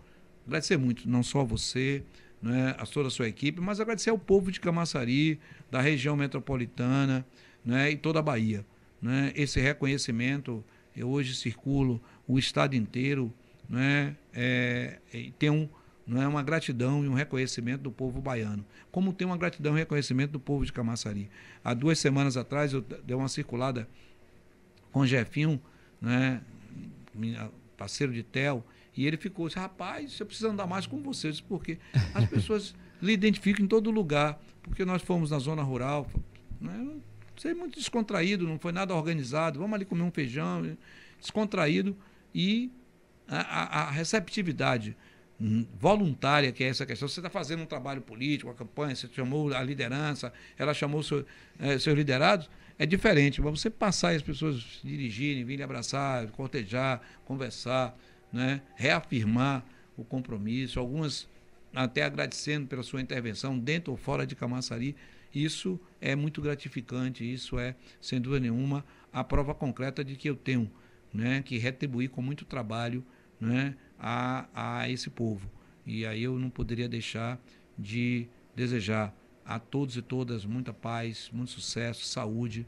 Agradecer muito, não só você, né, a toda a sua equipe, mas agradecer ao povo de Camaçari, da região metropolitana né, e toda a Bahia. Né, esse reconhecimento, eu hoje circulo o estado inteiro, né, é, tem um não é uma gratidão e um reconhecimento do povo baiano, como tem uma gratidão e reconhecimento do povo de Camaçari. Há duas semanas atrás eu dei uma circulada com o Jefinho, né, parceiro de Tel, e ele ficou assim, rapaz, eu preciso andar mais com vocês, porque as pessoas lhe identificam em todo lugar, porque nós fomos na zona rural, né, sei, muito descontraído, não foi nada organizado, vamos ali comer um feijão, descontraído, e a, a, a receptividade voluntária, que é essa questão. Você está fazendo um trabalho político, uma campanha, você chamou a liderança, ela chamou seu, é, seus liderados, é diferente. Mas você passar e as pessoas se dirigirem, virem abraçar, cortejar, conversar, né? reafirmar o compromisso, algumas até agradecendo pela sua intervenção dentro ou fora de Camaçari, isso é muito gratificante, isso é, sem dúvida nenhuma, a prova concreta de que eu tenho né, que retribuir com muito trabalho né, a, a esse povo. E aí eu não poderia deixar de desejar a todos e todas muita paz, muito sucesso, saúde,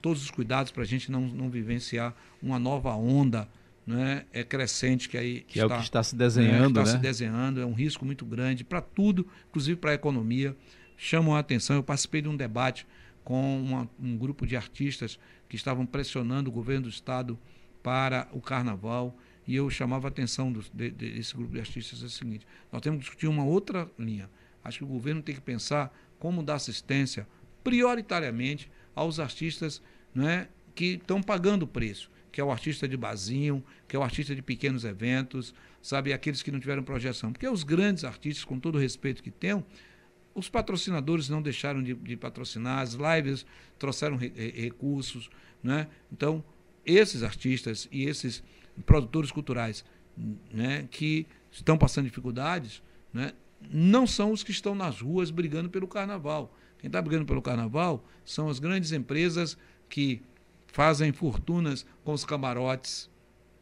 todos os cuidados para a gente não, não vivenciar uma nova onda né, é crescente que aí que está, é o que está se desenhando, né, está né? se desenhando, é um risco muito grande para tudo, inclusive para a economia. Chamam a atenção. Eu participei de um debate com uma, um grupo de artistas que estavam pressionando o governo do estado para o carnaval e eu chamava a atenção do, de, desse grupo de artistas é o seguinte: nós temos que discutir uma outra linha. Acho que o governo tem que pensar como dar assistência prioritariamente aos artistas né, que estão pagando o preço, que é o artista de basinho, que é o artista de pequenos eventos, sabe, aqueles que não tiveram projeção. Porque os grandes artistas, com todo o respeito que têm, os patrocinadores não deixaram de, de patrocinar, as lives trouxeram re, recursos, né? Então, esses artistas e esses produtores culturais né, que estão passando dificuldades, né, não são os que estão nas ruas brigando pelo carnaval. Quem está brigando pelo carnaval são as grandes empresas que fazem fortunas com os camarotes,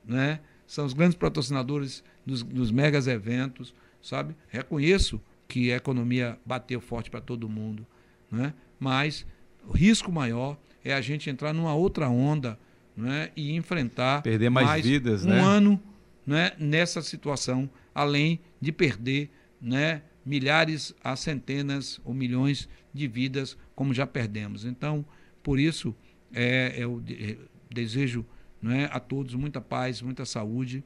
né? São os grandes patrocinadores dos, dos megas eventos, sabe? Reconheço que a economia bateu forte para todo mundo, né? Mas o risco maior é a gente entrar numa outra onda, né? E enfrentar perder mais, mais vidas, um né? ano, né? Nessa situação, além de perder, né? Milhares a centenas ou milhões de vidas, como já perdemos. Então, por isso, é, eu desejo né, a todos muita paz, muita saúde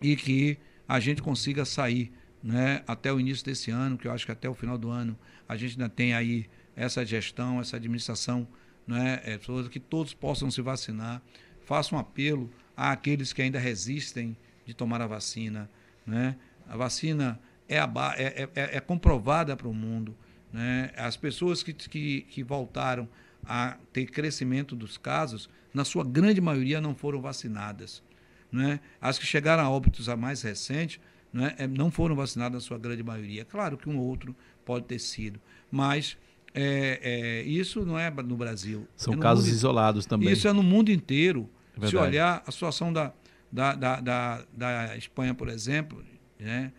e que a gente consiga sair né, até o início desse ano, que eu acho que até o final do ano a gente ainda tem aí essa gestão, essa administração, né, é, que todos possam se vacinar. Faço um apelo àqueles que ainda resistem de tomar a vacina. Né? A vacina é, a, é, é, é comprovada para o mundo. Né? As pessoas que, que, que voltaram a ter crescimento dos casos, na sua grande maioria não foram vacinadas. Né? As que chegaram a óbitos a mais recente né, não foram vacinadas na sua grande maioria. Claro que um ou outro pode ter sido, mas é, é, isso não é no Brasil. São é casos mundo, isolados também. Isso é no mundo inteiro. É Se olhar a situação da, da, da, da, da Espanha, por exemplo, né,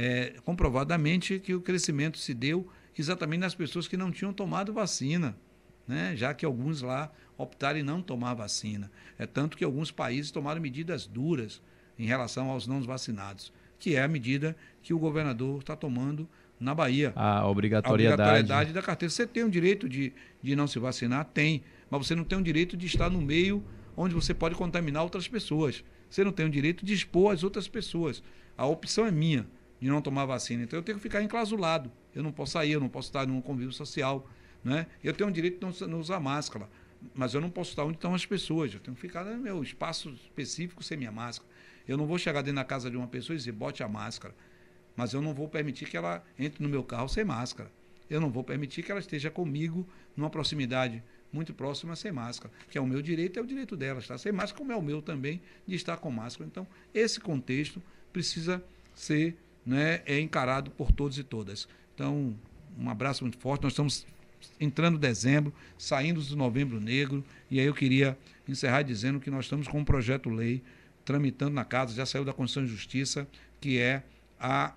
é comprovadamente que o crescimento se deu exatamente nas pessoas que não tinham tomado vacina né? já que alguns lá optaram em não tomar vacina. É tanto que alguns países tomaram medidas duras em relação aos não vacinados, que é a medida que o governador está tomando na Bahia. A obrigatoriedade. A obrigatoriedade da carteira. Você tem o direito de, de não se vacinar? Tem. Mas você não tem o direito de estar no meio onde você pode contaminar outras pessoas. Você não tem o direito de expor as outras pessoas. A opção é minha de não tomar vacina. Então eu tenho que ficar enclausulado. Eu não posso sair, eu não posso estar num convívio social. Né? Eu tenho o direito de não, usar máscara, mas eu não posso estar onde estão as pessoas. Eu tenho que ficar no meu espaço específico sem minha máscara. Eu não vou chegar dentro da casa de uma pessoa e dizer, bote a máscara. Mas eu não vou permitir que ela entre no meu carro sem máscara. Eu não vou permitir que ela esteja comigo numa proximidade muito próxima sem máscara. Que é o meu direito, é o direito dela estar sem máscara, como é o meu também de estar com máscara. Então, esse contexto precisa ser né, é encarado por todos e todas. Então, um abraço muito forte. Nós estamos entrando dezembro, saindo do novembro negro, e aí eu queria encerrar dizendo que nós estamos com um projeto-lei tramitando na casa, já saiu da Constituição de Justiça, que é a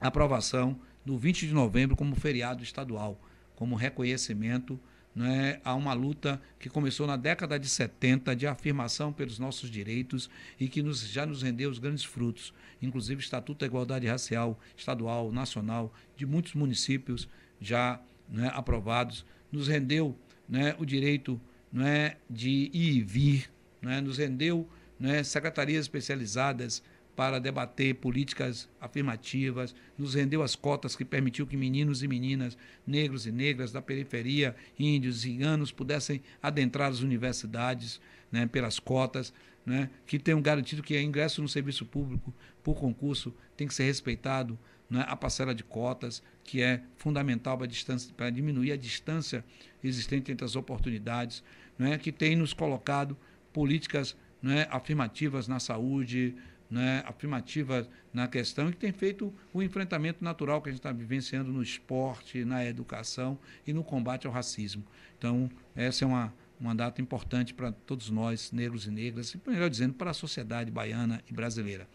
aprovação do 20 de novembro como feriado estadual, como reconhecimento né, a uma luta que começou na década de 70 de afirmação pelos nossos direitos e que nos, já nos rendeu os grandes frutos, inclusive o Estatuto da Igualdade Racial estadual, nacional, de muitos municípios já né, aprovados, nos rendeu né, o direito né, de ir e vir, né, nos rendeu né, secretarias especializadas para debater políticas afirmativas, nos rendeu as cotas que permitiu que meninos e meninas, negros e negras da periferia, índios e ciganos pudessem adentrar as universidades né, pelas cotas, né, que tenham garantido que o ingresso no serviço público por concurso tem que ser respeitado né, a parcela de cotas, que é fundamental para diminuir a distância existente entre as oportunidades, né, que tem nos colocado políticas né, afirmativas na saúde, né, afirmativas na questão, e que tem feito o enfrentamento natural que a gente está vivenciando no esporte, na educação e no combate ao racismo. Então, essa é uma, uma data importante para todos nós, negros e negras, e melhor dizendo, para a sociedade baiana e brasileira.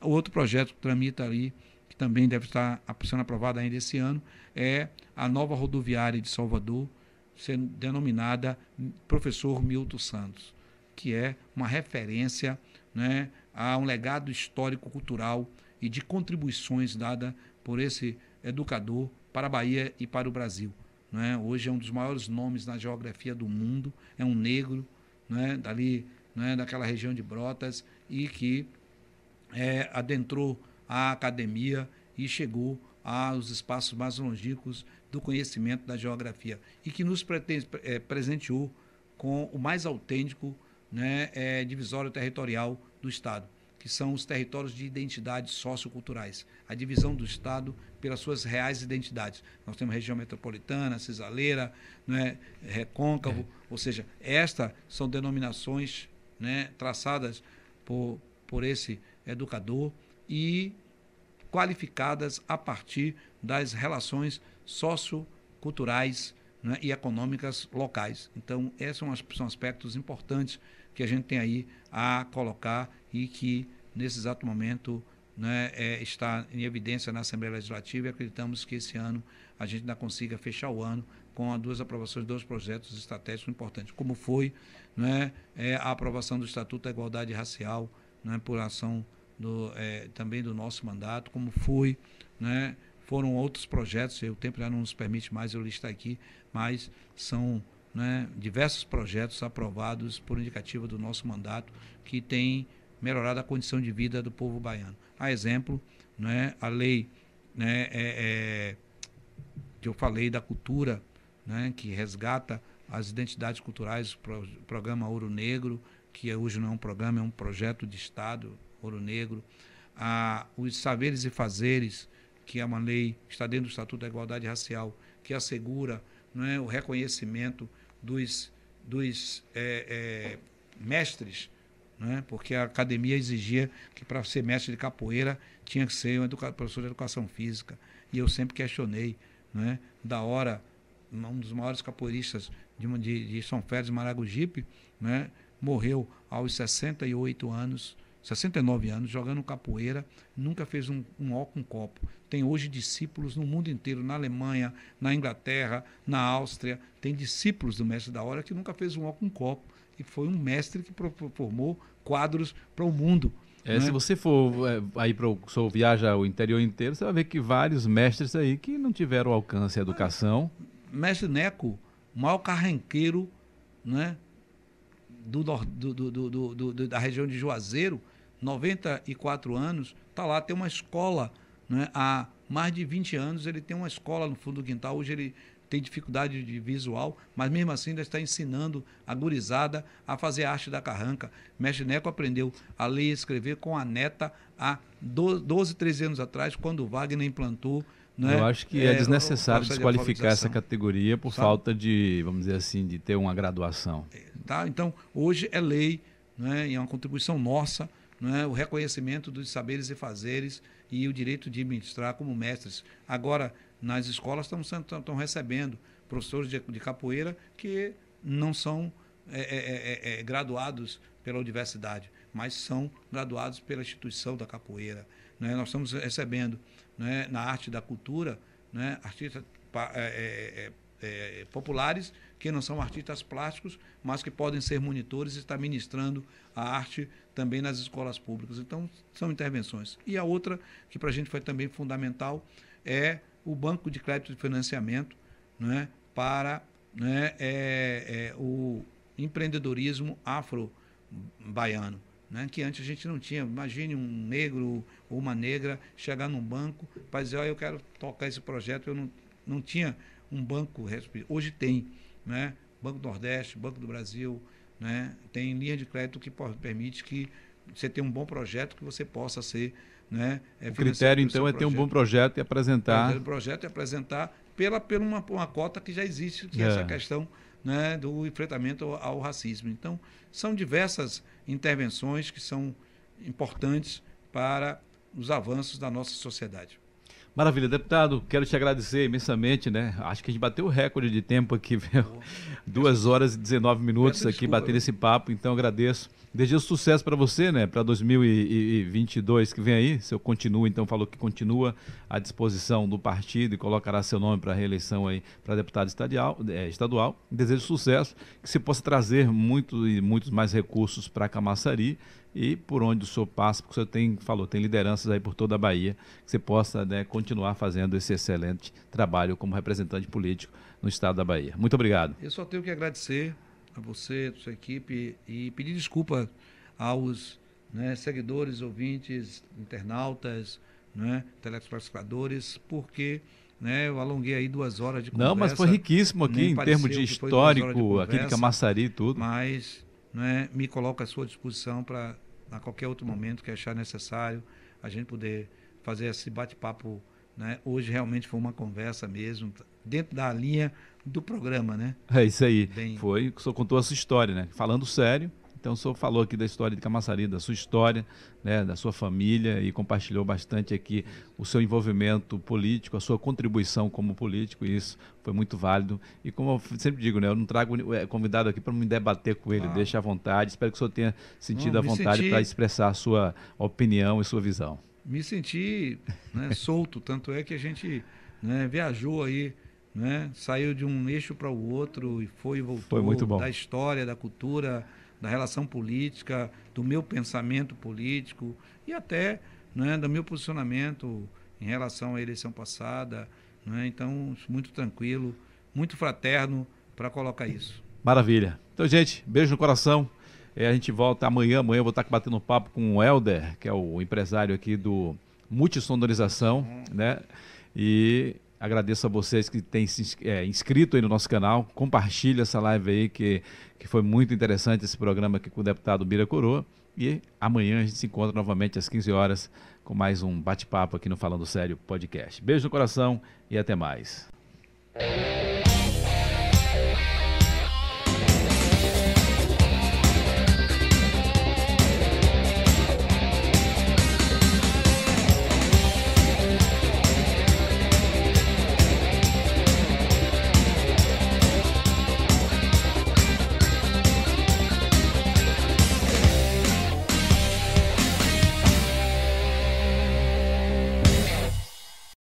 O outro projeto que tramita ali que também deve estar sendo aprovada ainda esse ano, é a nova rodoviária de Salvador, sendo denominada Professor Milton Santos, que é uma referência né, a um legado histórico-cultural e de contribuições dada por esse educador para a Bahia e para o Brasil. Né? Hoje é um dos maiores nomes na geografia do mundo, é um negro né, dali, né, daquela região de Brotas, e que é, adentrou à academia e chegou aos espaços mais longínquos do conhecimento da geografia e que nos é, presenteou com o mais autêntico né, é, divisório territorial do Estado, que são os territórios de identidades socioculturais, a divisão do Estado pelas suas reais identidades. Nós temos região metropolitana, cisaleira, né, recôncavo, é. ou seja, estas são denominações né, traçadas por, por esse educador e qualificadas a partir das relações socioculturais né, e econômicas locais. Então, esses são, são aspectos importantes que a gente tem aí a colocar e que, nesse exato momento, né, é, está em evidência na Assembleia Legislativa e acreditamos que esse ano a gente ainda consiga fechar o ano com as duas aprovações de dois projetos estratégicos importantes, como foi né, é, a aprovação do Estatuto da Igualdade Racial, né, por ação do, é, também do nosso mandato, como foi, né, foram outros projetos, o tempo já não nos permite mais eu listar aqui, mas são né, diversos projetos aprovados por indicativa do nosso mandato que têm melhorado a condição de vida do povo baiano. A exemplo, né, a lei né, é, é, que eu falei da cultura, né, que resgata as identidades culturais, o programa Ouro Negro, que hoje não é um programa, é um projeto de Estado, Ouro Negro, a, os saberes e fazeres, que é uma lei que está dentro do Estatuto da Igualdade Racial, que assegura é, o reconhecimento dos, dos é, é, mestres né? porque a academia exigia que para ser mestre de capoeira tinha que ser um professor de educação física. E eu sempre questionei, né? da hora, um dos maiores capoeiristas de, de, de São Félix Maragogipe, né? morreu aos 68 anos, 69 anos, jogando capoeira, nunca fez um, um ó com copo. Tem hoje discípulos no mundo inteiro, na Alemanha, na Inglaterra, na Áustria, tem discípulos do mestre da hora que nunca fez um ó com copo e foi um mestre que formou quadros para o mundo. É, né? Se você for é, aí para o viaja o interior inteiro, você vai ver que vários mestres aí que não tiveram alcance à educação. Mestre Neco, o maior carranqueiro né, do, do, do, do, da região de Juazeiro, 94 anos, está lá, tem uma escola. Né, há mais de 20 anos ele tem uma escola no fundo do quintal. Hoje ele tem dificuldade de visual, mas mesmo assim ainda está ensinando a gurizada a fazer arte da carranca. Mestre Neco aprendeu a ler e escrever com a neta há 12, 13 anos atrás, quando o Wagner implantou. Né, Eu acho que é, é desnecessário desqualificar essa categoria por Sabe? falta de, vamos dizer assim, de ter uma graduação. É, tá? Então, hoje é lei, né, e é uma contribuição nossa, né, o reconhecimento dos saberes e fazeres e o direito de administrar como mestres. Agora, nas escolas estão, recebendo professores de, de capoeira que não são é é, é, é, é, graduados pela universidade, mas são graduados pela instituição da capoeira. Nós estamos recebendo na arte da cultura artistas é, populares que não são artistas plásticos, mas que podem ser monitores e estar ministrando a arte também nas escolas públicas. Então, são intervenções. E a outra, que para a gente foi também fundamental, é o Banco de Crédito de Financiamento né, para né, é, é, o empreendedorismo afro-baiano. Né, que antes a gente não tinha. Imagine um negro ou uma negra chegar num banco para dizer, eu quero tocar esse projeto. Eu não, não tinha um banco. Hoje tem. Né? Banco Nordeste, Banco do Brasil, né? tem linha de crédito que permite que você tenha um bom projeto que você possa ser né, é o critério, então, é ter um bom projeto e apresentar. O projeto e apresentar pela, pela uma, uma cota que já existe, que é, é essa questão né, do enfrentamento ao, ao, racismo. Então, são diversas intervenções que são importantes para os avanços da nossa sociedade. Maravilha, deputado, quero te agradecer imensamente, né? Acho que a gente bateu o recorde de tempo aqui, viu? Duas horas e 19 minutos Peço aqui desculpa, batendo esse papo, então agradeço. Desejo sucesso para você, né? Para 2022 que vem aí. Se eu continuo, então falou que continua à disposição do partido e colocará seu nome para reeleição aí para deputado estadual, é, estadual. Desejo sucesso, que se possa trazer muito e muitos mais recursos para Camaçari e por onde o senhor passa, porque o senhor tem, falou, tem lideranças aí por toda a Bahia, que você possa né, continuar fazendo esse excelente trabalho como representante político no estado da Bahia. Muito obrigado. Eu só tenho que agradecer a você, a sua equipe e pedir desculpa aos né, seguidores, ouvintes, internautas, né, telespectadores, porque né, eu alonguei aí duas horas de conversa. Não, mas foi riquíssimo aqui em termos de histórico, de conversa, aqui de Camaçari e tudo. Mas né, me coloco à sua disposição para, a qualquer outro momento que achar necessário, a gente poder fazer esse bate-papo. Né? Hoje realmente foi uma conversa mesmo, dentro da linha do programa, né? É isso aí. Bem... Foi, o senhor contou a sua história, né? Falando sério, Então o senhor falou aqui da história de Camaçari, da sua história, né, da sua família e compartilhou bastante aqui o seu envolvimento político, a sua contribuição como político, e isso foi muito válido. E como eu sempre digo, né, eu não trago é, convidado aqui para me debater com ele, ah. deixa à vontade. Espero que o senhor tenha sentido a vontade senti... para expressar a sua opinião e sua visão. Me senti né, solto, tanto é que a gente né, viajou aí né? Saiu de um eixo para o outro e foi e voltou. Foi muito bom. Da história, da cultura, da relação política, do meu pensamento político e até né, do meu posicionamento em relação à eleição passada. Né? Então, muito tranquilo, muito fraterno para colocar isso. Maravilha. Então, gente, beijo no coração. É, a gente volta amanhã. Amanhã eu vou estar batendo um papo com o Helder, que é o empresário aqui do Multissonorização, uhum. né? E Agradeço a vocês que têm se é, inscrito aí no nosso canal. Compartilhe essa live aí, que, que foi muito interessante esse programa aqui com o deputado Bira Coroa. E amanhã a gente se encontra novamente às 15 horas com mais um bate-papo aqui no Falando Sério Podcast. Beijo no coração e até mais.